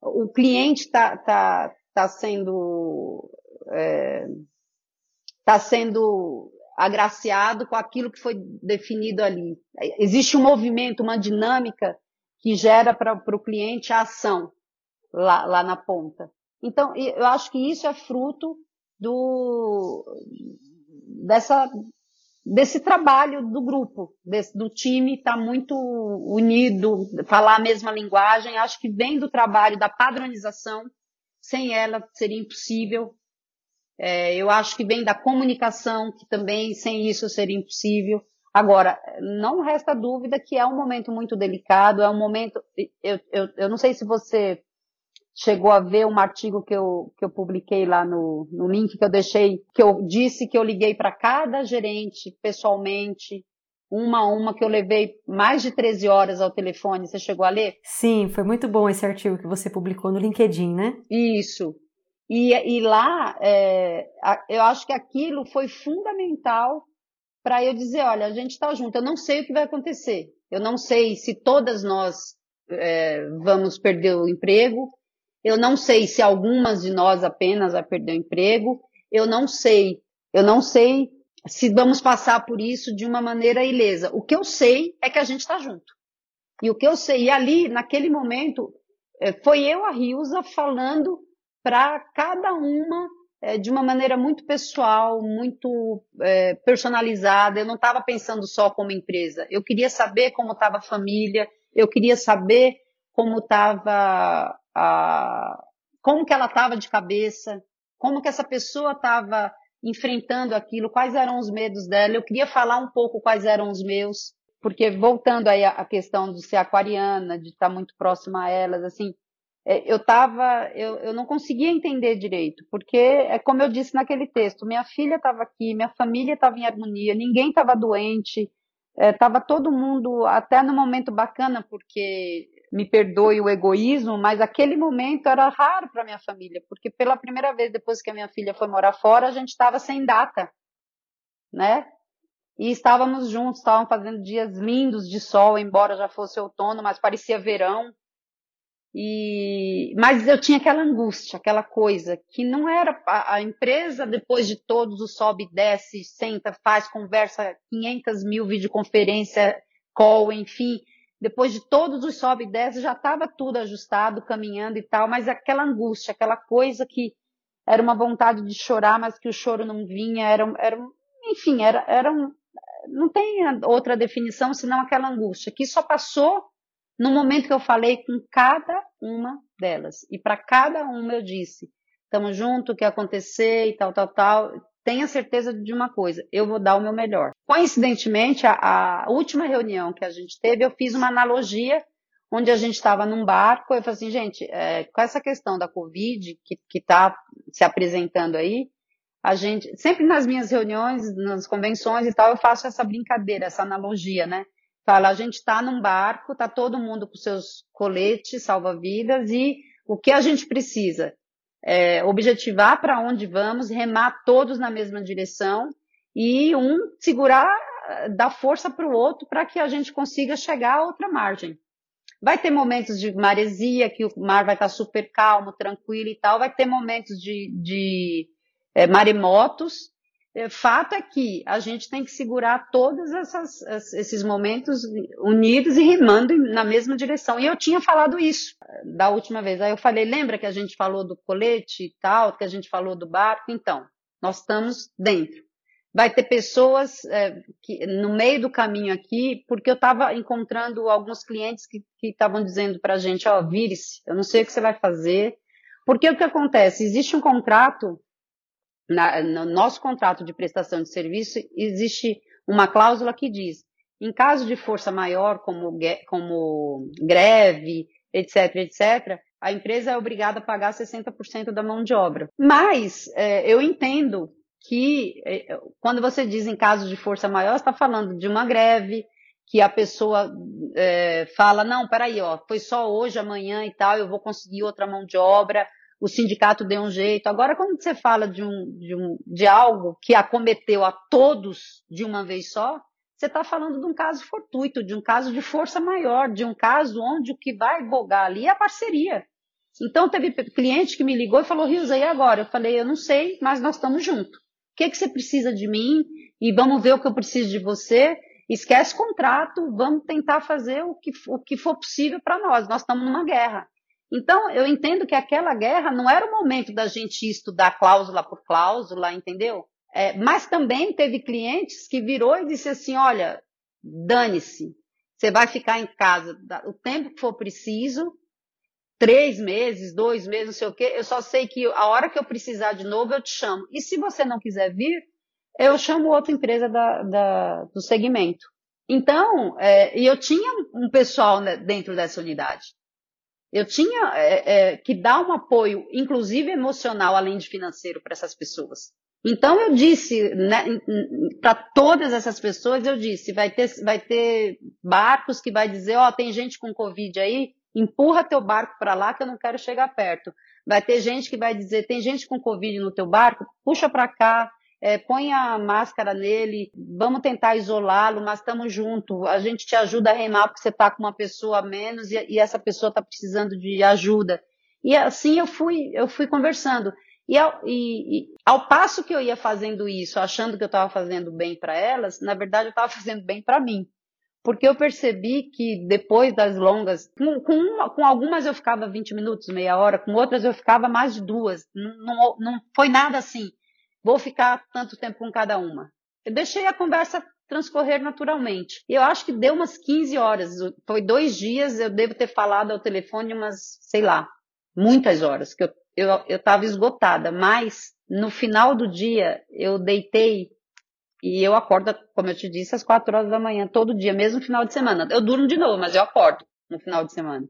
O cliente está tá, tá sendo está é, sendo agraciado com aquilo que foi definido ali. Existe um movimento, uma dinâmica que gera para o cliente a ação lá, lá na ponta. Então, eu acho que isso é fruto do, dessa, desse trabalho do grupo, desse, do time estar tá muito unido, falar a mesma linguagem. Acho que vem do trabalho da padronização. Sem ela seria impossível. É, eu acho que vem da comunicação, que também sem isso seria impossível. Agora, não resta dúvida que é um momento muito delicado, é um momento. Eu, eu, eu não sei se você chegou a ver um artigo que eu, que eu publiquei lá no, no link que eu deixei, que eu disse que eu liguei para cada gerente pessoalmente, uma a uma, que eu levei mais de 13 horas ao telefone. Você chegou a ler? Sim, foi muito bom esse artigo que você publicou no LinkedIn, né? Isso. E, e lá, é, eu acho que aquilo foi fundamental para eu dizer, olha, a gente está junto. Eu não sei o que vai acontecer. Eu não sei se todas nós é, vamos perder o emprego. Eu não sei se algumas de nós apenas vai perder o emprego. Eu não sei. Eu não sei se vamos passar por isso de uma maneira ilesa. O que eu sei é que a gente está junto. E o que eu sei, e ali, naquele momento, é, foi eu, a Riusa, falando para cada uma é, de uma maneira muito pessoal, muito é, personalizada. Eu não estava pensando só como empresa. Eu queria saber como estava a família, eu queria saber como estava como que ela estava de cabeça, como que essa pessoa estava enfrentando aquilo, quais eram os medos dela. Eu queria falar um pouco quais eram os meus, porque voltando aí à questão de ser aquariana, de estar muito próxima a elas, assim, é, eu tava, eu, eu não conseguia entender direito, porque é como eu disse naquele texto, minha filha estava aqui, minha família estava em harmonia, ninguém estava doente, estava é, todo mundo até no momento bacana, porque me perdoe o egoísmo, mas aquele momento era raro para minha família, porque pela primeira vez depois que a minha filha foi morar fora, a gente estava sem data, né? E estávamos juntos, estávamos fazendo dias lindos de sol, embora já fosse outono, mas parecia verão. E, mas eu tinha aquela angústia, aquela coisa que não era a, a, empresa depois de todos o sobe, desce, senta, faz, conversa, 500 mil videoconferência, call, enfim, depois de todos os sobe e desce já estava tudo ajustado, caminhando e tal, mas aquela angústia, aquela coisa que era uma vontade de chorar, mas que o choro não vinha, era, era enfim, era, era um, não tem outra definição senão aquela angústia que só passou no momento que eu falei com cada uma delas. E para cada uma eu disse: estamos juntos, o que acontecer e tal, tal, tal. Tenha certeza de uma coisa, eu vou dar o meu melhor. Coincidentemente, a, a última reunião que a gente teve, eu fiz uma analogia onde a gente estava num barco. Eu falei assim, gente, é, com essa questão da Covid que está se apresentando aí, a gente, sempre nas minhas reuniões, nas convenções e tal, eu faço essa brincadeira, essa analogia, né? Fala, a gente está num barco, está todo mundo com seus coletes salva-vidas e o que a gente precisa? É, objetivar para onde vamos, remar todos na mesma direção e um segurar, dar força para o outro para que a gente consiga chegar a outra margem. Vai ter momentos de maresia, que o mar vai estar tá super calmo, tranquilo e tal, vai ter momentos de, de é, maremotos, fato é que a gente tem que segurar todos essas, esses momentos unidos e remando na mesma direção. E eu tinha falado isso da última vez. Aí eu falei, lembra que a gente falou do colete e tal, que a gente falou do barco? Então, nós estamos dentro. Vai ter pessoas é, que, no meio do caminho aqui, porque eu estava encontrando alguns clientes que estavam dizendo para a gente, ó, oh, vire-se, eu não sei o que você vai fazer. Porque o que acontece? Existe um contrato na, no nosso contrato de prestação de serviço, existe uma cláusula que diz: em caso de força maior, como, como greve, etc., etc., a empresa é obrigada a pagar 60% da mão de obra. Mas é, eu entendo que é, quando você diz em caso de força maior, está falando de uma greve, que a pessoa é, fala, não, peraí, ó, foi só hoje, amanhã e tal, eu vou conseguir outra mão de obra, o sindicato deu um jeito. Agora, quando você fala de, um, de, um, de algo que acometeu a todos de uma vez só, você está falando de um caso fortuito, de um caso de força maior, de um caso onde o que vai bogar ali é a parceria. Então, teve cliente que me ligou e falou, Rios, e agora? Eu falei, eu não sei, mas nós estamos juntos. O que, que você precisa de mim? E vamos ver o que eu preciso de você. Esquece contrato, vamos tentar fazer o que, o que for possível para nós. Nós estamos numa guerra. Então, eu entendo que aquela guerra não era o momento da gente estudar cláusula por cláusula, entendeu? É, mas também teve clientes que virou e disse assim: olha, dane-se, você vai ficar em casa o tempo que for preciso, três meses, dois meses, não sei o quê. Eu só sei que a hora que eu precisar de novo, eu te chamo. E se você não quiser vir, eu chamo outra empresa da, da, do segmento. Então, é, e eu tinha um pessoal né, dentro dessa unidade. Eu tinha é, é, que dar um apoio, inclusive emocional, além de financeiro, para essas pessoas. Então eu disse né, para todas essas pessoas, eu disse, vai ter, vai ter barcos que vai dizer, ó, oh, tem gente com Covid aí, empurra teu barco para lá que eu não quero chegar perto. Vai ter gente que vai dizer, tem gente com Covid no teu barco, puxa para cá, é, põe a máscara nele, vamos tentar isolá-lo, mas estamos juntos, a gente te ajuda a remar porque você está com uma pessoa a menos e, e essa pessoa está precisando de ajuda. E assim eu fui, eu fui conversando. E ao, e, e ao, passo que eu ia fazendo isso, achando que eu estava fazendo bem para elas, na verdade eu estava fazendo bem para mim. porque eu percebi que depois das longas, com, com, uma, com, algumas eu ficava 20 minutos, meia hora, com outras eu ficava mais de duas. Não, não, não foi nada assim, vou ficar tanto tempo com cada uma. Eu deixei a conversa transcorrer naturalmente. Eu acho que deu umas 15 horas, foi dois dias, eu devo ter falado ao telefone umas, sei lá, muitas horas, que eu eu estava esgotada, mas no final do dia eu deitei e eu acordo, como eu te disse, às quatro horas da manhã, todo dia, mesmo final de semana. Eu durmo de novo, mas eu acordo no final de semana.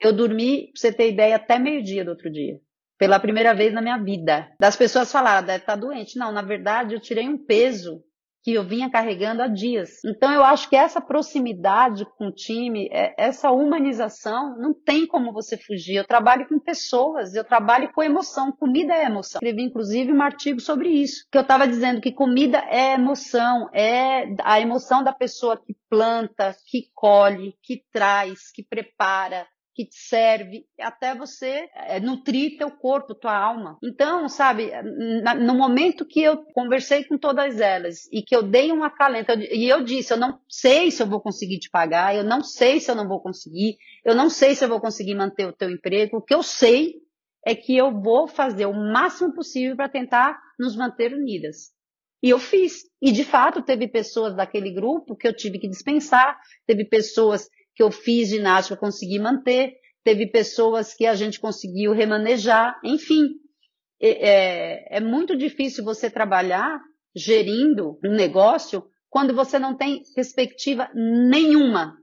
Eu dormi, pra você ter ideia, até meio-dia do outro dia. Pela primeira vez na minha vida. Das pessoas falaram, deve estar tá doente. Não, na verdade, eu tirei um peso que eu vinha carregando há dias. Então eu acho que essa proximidade com o time, é, essa humanização, não tem como você fugir. Eu trabalho com pessoas, eu trabalho com emoção. Comida é emoção. Escrevi inclusive um artigo sobre isso, que eu estava dizendo que comida é emoção, é a emoção da pessoa que planta, que colhe, que traz, que prepara, que te serve até você é, nutrir teu corpo, tua alma. Então, sabe, no momento que eu conversei com todas elas e que eu dei um acalento, e eu disse, eu não sei se eu vou conseguir te pagar, eu não sei se eu não vou conseguir, eu não sei se eu vou conseguir manter o teu emprego, o que eu sei é que eu vou fazer o máximo possível para tentar nos manter unidas. E eu fiz. E de fato teve pessoas daquele grupo que eu tive que dispensar, teve pessoas que eu fiz ginástica, consegui manter, teve pessoas que a gente conseguiu remanejar, enfim. É, é muito difícil você trabalhar gerindo um negócio quando você não tem perspectiva nenhuma.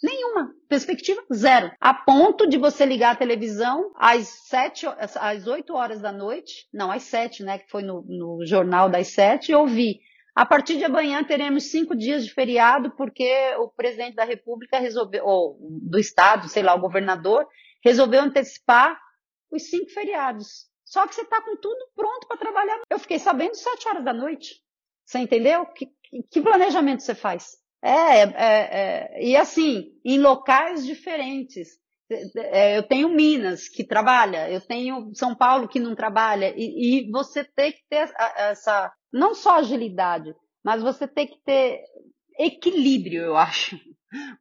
Nenhuma. Perspectiva zero. A ponto de você ligar a televisão às sete, às oito horas da noite, não, às sete, né, que foi no, no jornal das sete, e ouvir a partir de amanhã teremos cinco dias de feriado, porque o presidente da República resolveu, ou do Estado, sei lá, o governador, resolveu antecipar os cinco feriados. Só que você está com tudo pronto para trabalhar. Eu fiquei sabendo sete horas da noite. Você entendeu? Que, que planejamento você faz? É, é, é, e assim, em locais diferentes. É, eu tenho Minas que trabalha, eu tenho São Paulo que não trabalha, e, e você tem que ter essa, não só agilidade, mas você tem que ter equilíbrio, eu acho.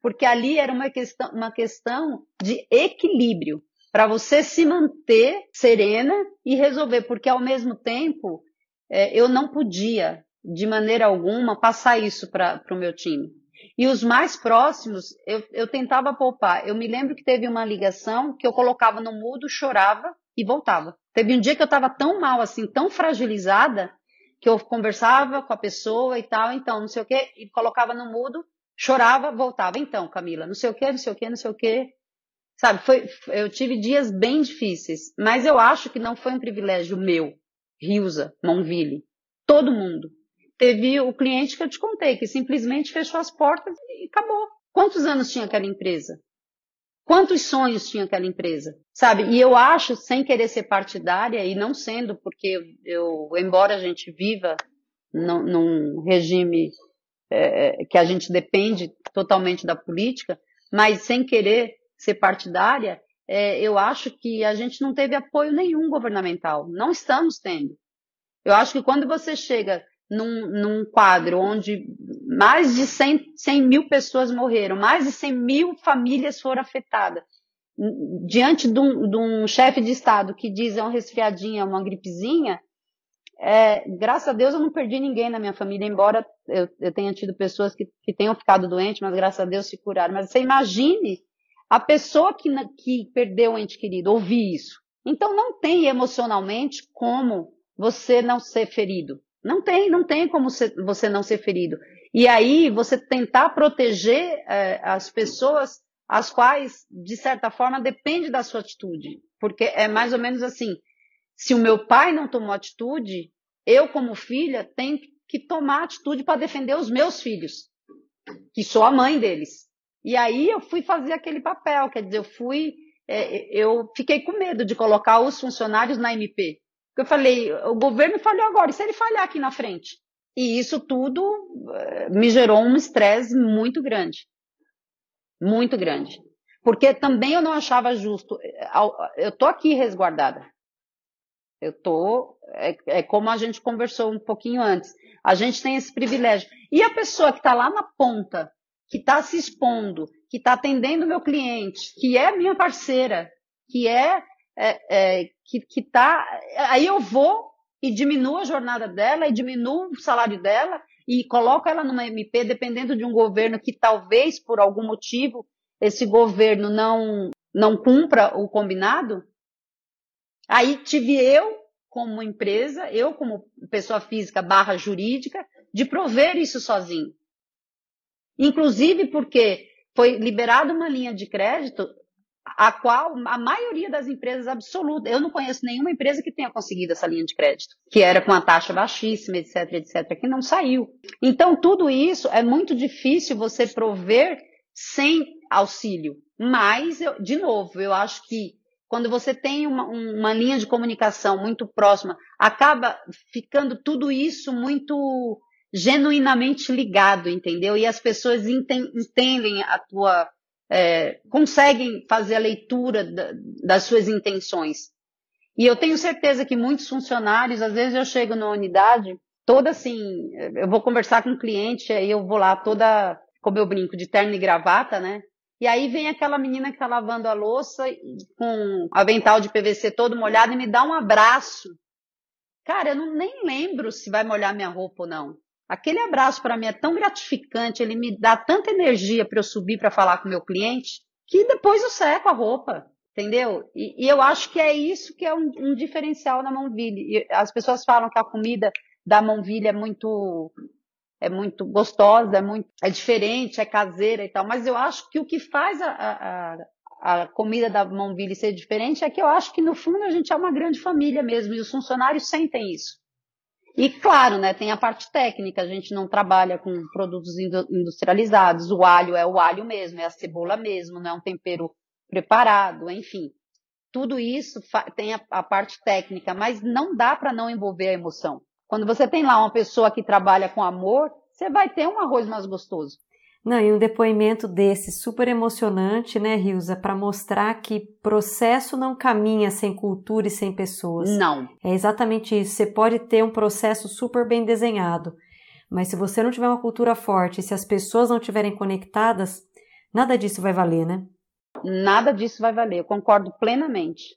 Porque ali era uma questão, uma questão de equilíbrio para você se manter serena e resolver, porque ao mesmo tempo é, eu não podia, de maneira alguma, passar isso para o meu time. E os mais próximos, eu, eu tentava poupar. Eu me lembro que teve uma ligação que eu colocava no mudo, chorava e voltava. Teve um dia que eu estava tão mal, assim, tão fragilizada, que eu conversava com a pessoa e tal, então, não sei o quê, e colocava no mudo, chorava, voltava. Então, Camila, não sei o quê, não sei o quê, não sei o quê. Sabe, foi, eu tive dias bem difíceis, mas eu acho que não foi um privilégio meu, Rilza, Monville. Todo mundo teve o cliente que eu te contei, que simplesmente fechou as portas e acabou. Quantos anos tinha aquela empresa? Quantos sonhos tinha aquela empresa? Sabe? E eu acho, sem querer ser partidária, e não sendo, porque eu, embora a gente viva num, regime é, que a gente depende totalmente da política, mas sem querer ser partidária, é, eu acho que a gente não teve apoio nenhum governamental. Não estamos tendo. Eu acho que quando você chega num, num quadro onde mais de 100, 100 mil pessoas morreram, mais de 100 mil famílias foram afetadas. Diante de um, de um chefe de Estado que diz é uma resfriadinha, uma gripezinha, é, graças a Deus eu não perdi ninguém na minha família, embora eu, eu tenha tido pessoas que, que, tenham ficado doentes, mas graças a Deus se curaram. Mas você imagine a pessoa que, que perdeu um ente querido ouvir isso. Então não tem emocionalmente como você não ser ferido. Não tem, não tem como você não ser ferido. E aí você tentar proteger é, as pessoas as quais, de certa forma, depende da sua atitude. Porque é mais ou menos assim: se o meu pai não tomou atitude, eu, como filha, tenho que tomar atitude para defender os meus filhos, que sou a mãe deles. E aí eu fui fazer aquele papel, quer dizer, eu fui, é, eu fiquei com medo de colocar os funcionários na MP. Eu falei, o governo falhou agora, e se ele falhar aqui na frente? E isso tudo eh, me gerou um estresse muito grande. Muito grande. Porque também eu não achava justo. Eh, eu tô aqui resguardada. Eu tô. É, é como a gente conversou um pouquinho antes. A gente tem esse privilégio. E a pessoa que está lá na ponta, que está se expondo, que está atendendo meu cliente, que é minha parceira, que é, é, é que, que tá, aí eu vou e diminuo a jornada dela e diminuo o salário dela e coloco ela numa MP dependendo de um governo que talvez por algum motivo esse governo não não cumpra o combinado. Aí tive eu como empresa, eu como pessoa física barra jurídica, de prover isso sozinho. Inclusive porque foi liberada uma linha de crédito a qual a maioria das empresas absoluta, eu não conheço nenhuma empresa que tenha conseguido essa linha de crédito, que era com a taxa baixíssima, etc, etc, que não saiu. Então, tudo isso é muito difícil você prover sem auxílio. Mas, eu, de novo, eu acho que quando você tem uma, uma linha de comunicação muito próxima, acaba ficando tudo isso muito genuinamente ligado, entendeu? E as pessoas entendem a tua é, conseguem fazer a leitura da, das suas intenções. E eu tenho certeza que muitos funcionários, às vezes eu chego na unidade, toda assim, eu vou conversar com um cliente, aí eu vou lá toda, como eu brinco, de terno e gravata, né? E aí vem aquela menina que está lavando a louça com avental de PVC todo molhado e me dá um abraço. Cara, eu não, nem lembro se vai molhar minha roupa ou não. Aquele abraço para mim é tão gratificante, ele me dá tanta energia para eu subir para falar com o meu cliente, que depois eu seco a roupa, entendeu? E, e eu acho que é isso que é um, um diferencial na Mãovilha. As pessoas falam que a comida da Mãovilha é muito é muito gostosa, é muito é diferente, é caseira e tal, mas eu acho que o que faz a, a, a comida da Mãovilha ser diferente é que eu acho que no fundo a gente é uma grande família mesmo e os funcionários sentem isso. E claro, né, tem a parte técnica, a gente não trabalha com produtos industrializados, o alho é o alho mesmo, é a cebola mesmo, não é um tempero preparado, enfim. Tudo isso tem a, a parte técnica, mas não dá para não envolver a emoção. Quando você tem lá uma pessoa que trabalha com amor, você vai ter um arroz mais gostoso. Não, e um depoimento desse super emocionante, né, Rilza, para mostrar que processo não caminha sem cultura e sem pessoas. Não. É exatamente isso. Você pode ter um processo super bem desenhado, mas se você não tiver uma cultura forte, se as pessoas não estiverem conectadas, nada disso vai valer, né? Nada disso vai valer. Eu concordo plenamente.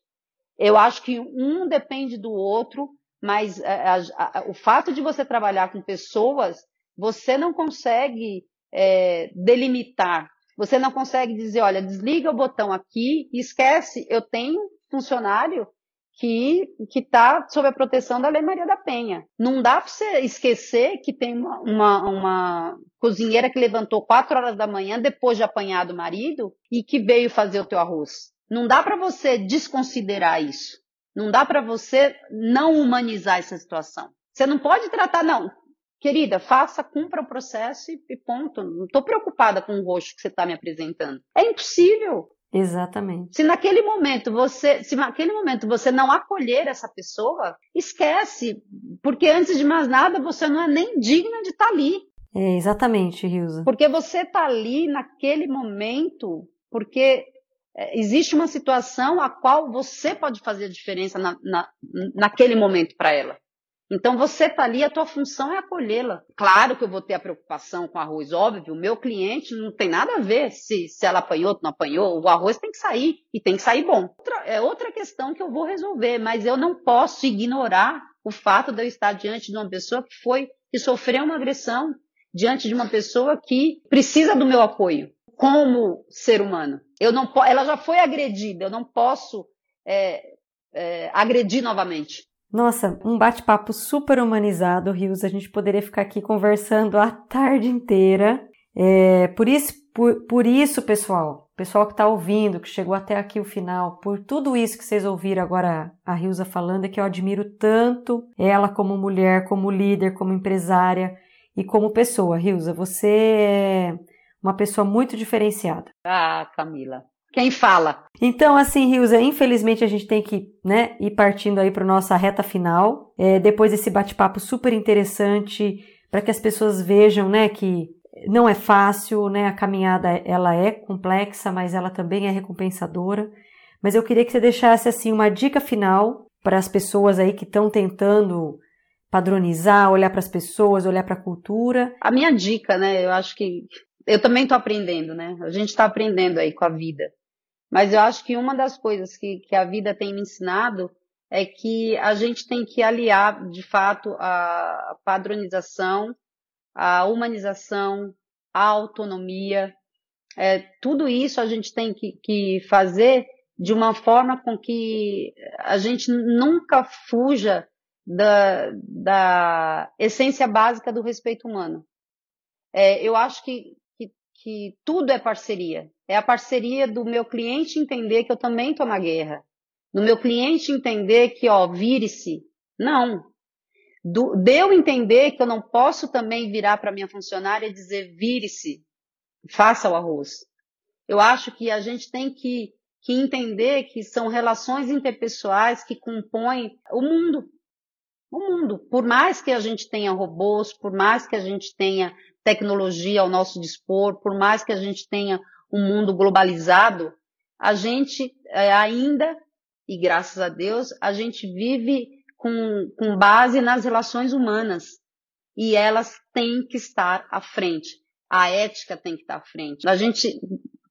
Eu acho que um depende do outro, mas a, a, a, o fato de você trabalhar com pessoas, você não consegue é, delimitar. Você não consegue dizer, olha, desliga o botão aqui e esquece, eu tenho funcionário que está sob a proteção da Lei Maria da Penha. Não dá para você esquecer que tem uma, uma, uma, cozinheira que levantou quatro horas da manhã depois de apanhar do marido e que veio fazer o teu arroz. Não dá para você desconsiderar isso. Não dá para você não humanizar essa situação. Você não pode tratar, não, Querida, faça, cumpra o processo e, ponto. Não estou preocupada com o rosto que você está me apresentando. É impossível. Exatamente. Se naquele momento você, se naquele momento você não acolher essa pessoa, esquece, porque antes de mais nada você não é nem digna de estar tá ali. É, exatamente, Rilza. Porque você está ali naquele momento, porque é, existe uma situação a qual você pode fazer a diferença na, na, naquele momento para ela. Então você está ali, a tua função é acolhê-la. Claro que eu vou ter a preocupação com arroz, óbvio, o meu cliente não tem nada a ver se, se ela apanhou ou não apanhou, o arroz tem que sair e tem que sair bom. Outra, é outra questão que eu vou resolver, mas eu não posso ignorar o fato de eu estar diante de uma pessoa que foi, que sofreu uma agressão, diante de uma pessoa que precisa do meu apoio como ser humano. Eu não, ela já foi agredida, eu não posso é, é, agredir novamente. Nossa, um bate-papo super humanizado, Rios. A gente poderia ficar aqui conversando a tarde inteira. É, por, isso, por, por isso, pessoal, pessoal que está ouvindo, que chegou até aqui o final, por tudo isso que vocês ouviram agora a Rilza falando, é que eu admiro tanto ela como mulher, como líder, como empresária e como pessoa. Rilza, você é uma pessoa muito diferenciada. Ah, Camila, quem fala. Então, assim, Rilza, infelizmente a gente tem que né, ir partindo aí para nossa reta final. É, depois desse bate-papo super interessante, para que as pessoas vejam né, que não é fácil, né, a caminhada ela é complexa, mas ela também é recompensadora. Mas eu queria que você deixasse assim uma dica final para as pessoas aí que estão tentando padronizar, olhar para as pessoas, olhar para a cultura. A minha dica, né, eu acho que eu também estou aprendendo, né? A gente está aprendendo aí com a vida. Mas eu acho que uma das coisas que, que a vida tem me ensinado é que a gente tem que aliar, de fato, a padronização, a humanização, a autonomia. É, tudo isso a gente tem que, que fazer de uma forma com que a gente nunca fuja da, da essência básica do respeito humano. É, eu acho que, que, que, tudo é parceria. É a parceria do meu cliente entender que eu também estou na guerra. Do meu cliente entender que, ó, vire-se. Não. Do, de eu entender que eu não posso também virar para minha funcionária e dizer vire-se, faça o arroz. Eu acho que a gente tem que, que entender que são relações interpessoais que compõem o mundo o mundo. Por mais que a gente tenha robôs, por mais que a gente tenha tecnologia ao nosso dispor, por mais que a gente tenha um mundo globalizado, a gente é, ainda, e graças a Deus, a gente vive com, com base nas relações humanas. E elas têm que estar à frente. A ética tem que estar à frente. A gente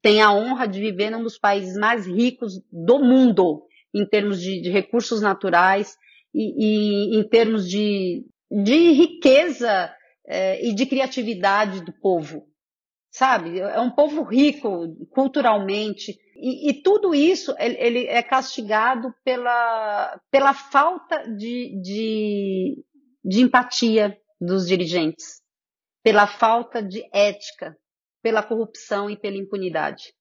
tem a honra de viver num dos países mais ricos do mundo, em termos de, de recursos naturais, e, e em termos de, de riqueza é, e de criatividade do povo. Sabe? É um povo rico culturalmente. E, e tudo isso ele, ele, é castigado pela, pela falta de, de, de empatia dos dirigentes, pela falta de ética, pela corrupção e pela impunidade.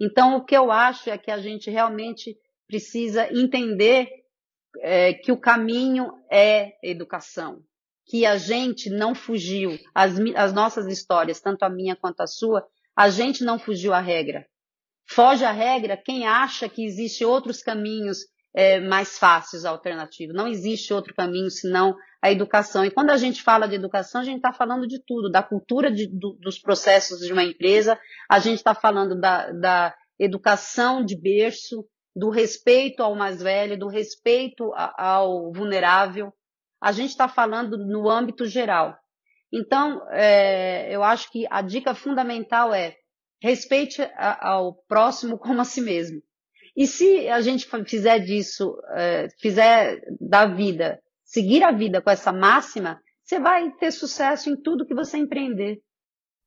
Então, o que eu acho é que a gente realmente precisa entender é, que o caminho é educação, que a gente não fugiu, as, as nossas histórias, tanto a minha quanto a sua, a gente não fugiu à regra. Foge à regra quem acha que existe outros caminhos é, mais fáceis, alternativos. Não existe outro caminho senão a educação. E quando a gente fala de educação, a gente está falando de tudo, da cultura de, do, dos processos de uma empresa, a gente está falando da, da educação de berço, do respeito ao mais velho, do respeito ao vulnerável. A gente está falando no âmbito geral. Então, é, eu acho que a dica fundamental é respeite a, ao próximo como a si mesmo. E se a gente fizer disso, é, fizer da vida, seguir a vida com essa máxima, você vai ter sucesso em tudo que você empreender.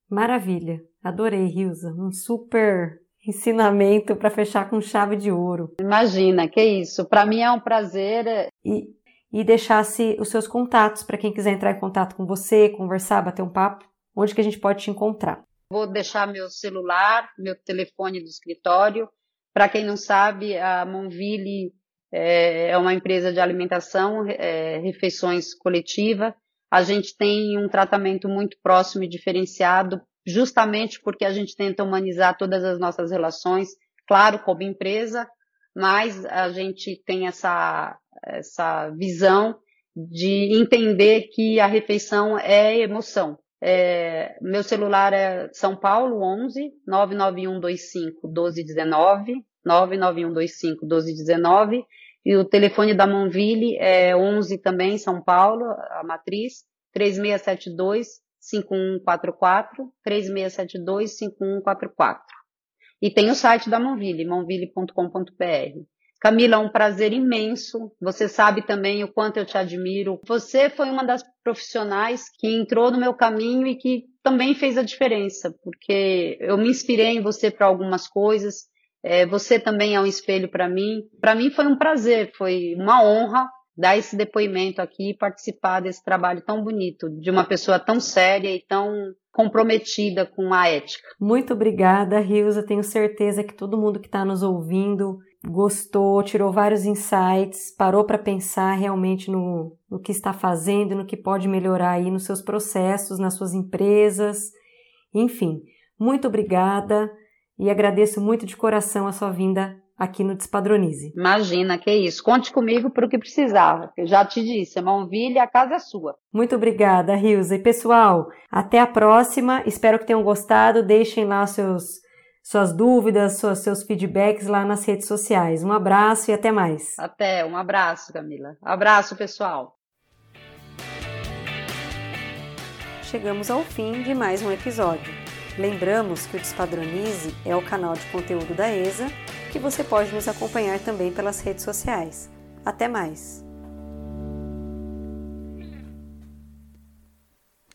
Maravilha. Adorei, Rilza. Um super ensinamento para fechar com chave de ouro. Imagina, que isso. Para mim é um prazer. E, e deixasse os seus contatos para quem quiser entrar em contato com você, conversar, bater um papo, onde que a gente pode te encontrar? Vou deixar meu celular, meu telefone do escritório. Para quem não sabe, a Monville é, é uma empresa de alimentação, é, refeições coletiva. A gente tem um tratamento muito próximo e diferenciado justamente porque a gente tenta humanizar todas as nossas relações, claro, como empresa, mas a gente tem essa, essa visão de entender que a refeição é emoção. É, meu celular é São Paulo 11 99125 1219 99125 1219 e o telefone da Monville é 11 também São Paulo, a matriz 3672 5144 3672 5144. E tem o site da Monville, monville.com.br. Camila, é um prazer imenso. Você sabe também o quanto eu te admiro. Você foi uma das profissionais que entrou no meu caminho e que também fez a diferença, porque eu me inspirei em você para algumas coisas. É, você também é um espelho para mim. Para mim foi um prazer, foi uma honra dar esse depoimento aqui e participar desse trabalho tão bonito, de uma pessoa tão séria e tão comprometida com a ética. Muito obrigada, Rilza. Tenho certeza que todo mundo que está nos ouvindo gostou, tirou vários insights, parou para pensar realmente no, no que está fazendo, no que pode melhorar aí nos seus processos, nas suas empresas. Enfim, muito obrigada e agradeço muito de coração a sua vinda aqui no Despadronize. Imagina, que isso. Conte comigo para o que precisar. Eu já te disse, a Mãovilha, a casa é sua. Muito obrigada, Rilza. E pessoal, até a próxima. Espero que tenham gostado. Deixem lá seus suas dúvidas, seus, seus feedbacks lá nas redes sociais. Um abraço e até mais. Até, um abraço, Camila. Abraço, pessoal. Chegamos ao fim de mais um episódio. Lembramos que o Despadronize é o canal de conteúdo da ESA, que você pode nos acompanhar também pelas redes sociais. Até mais!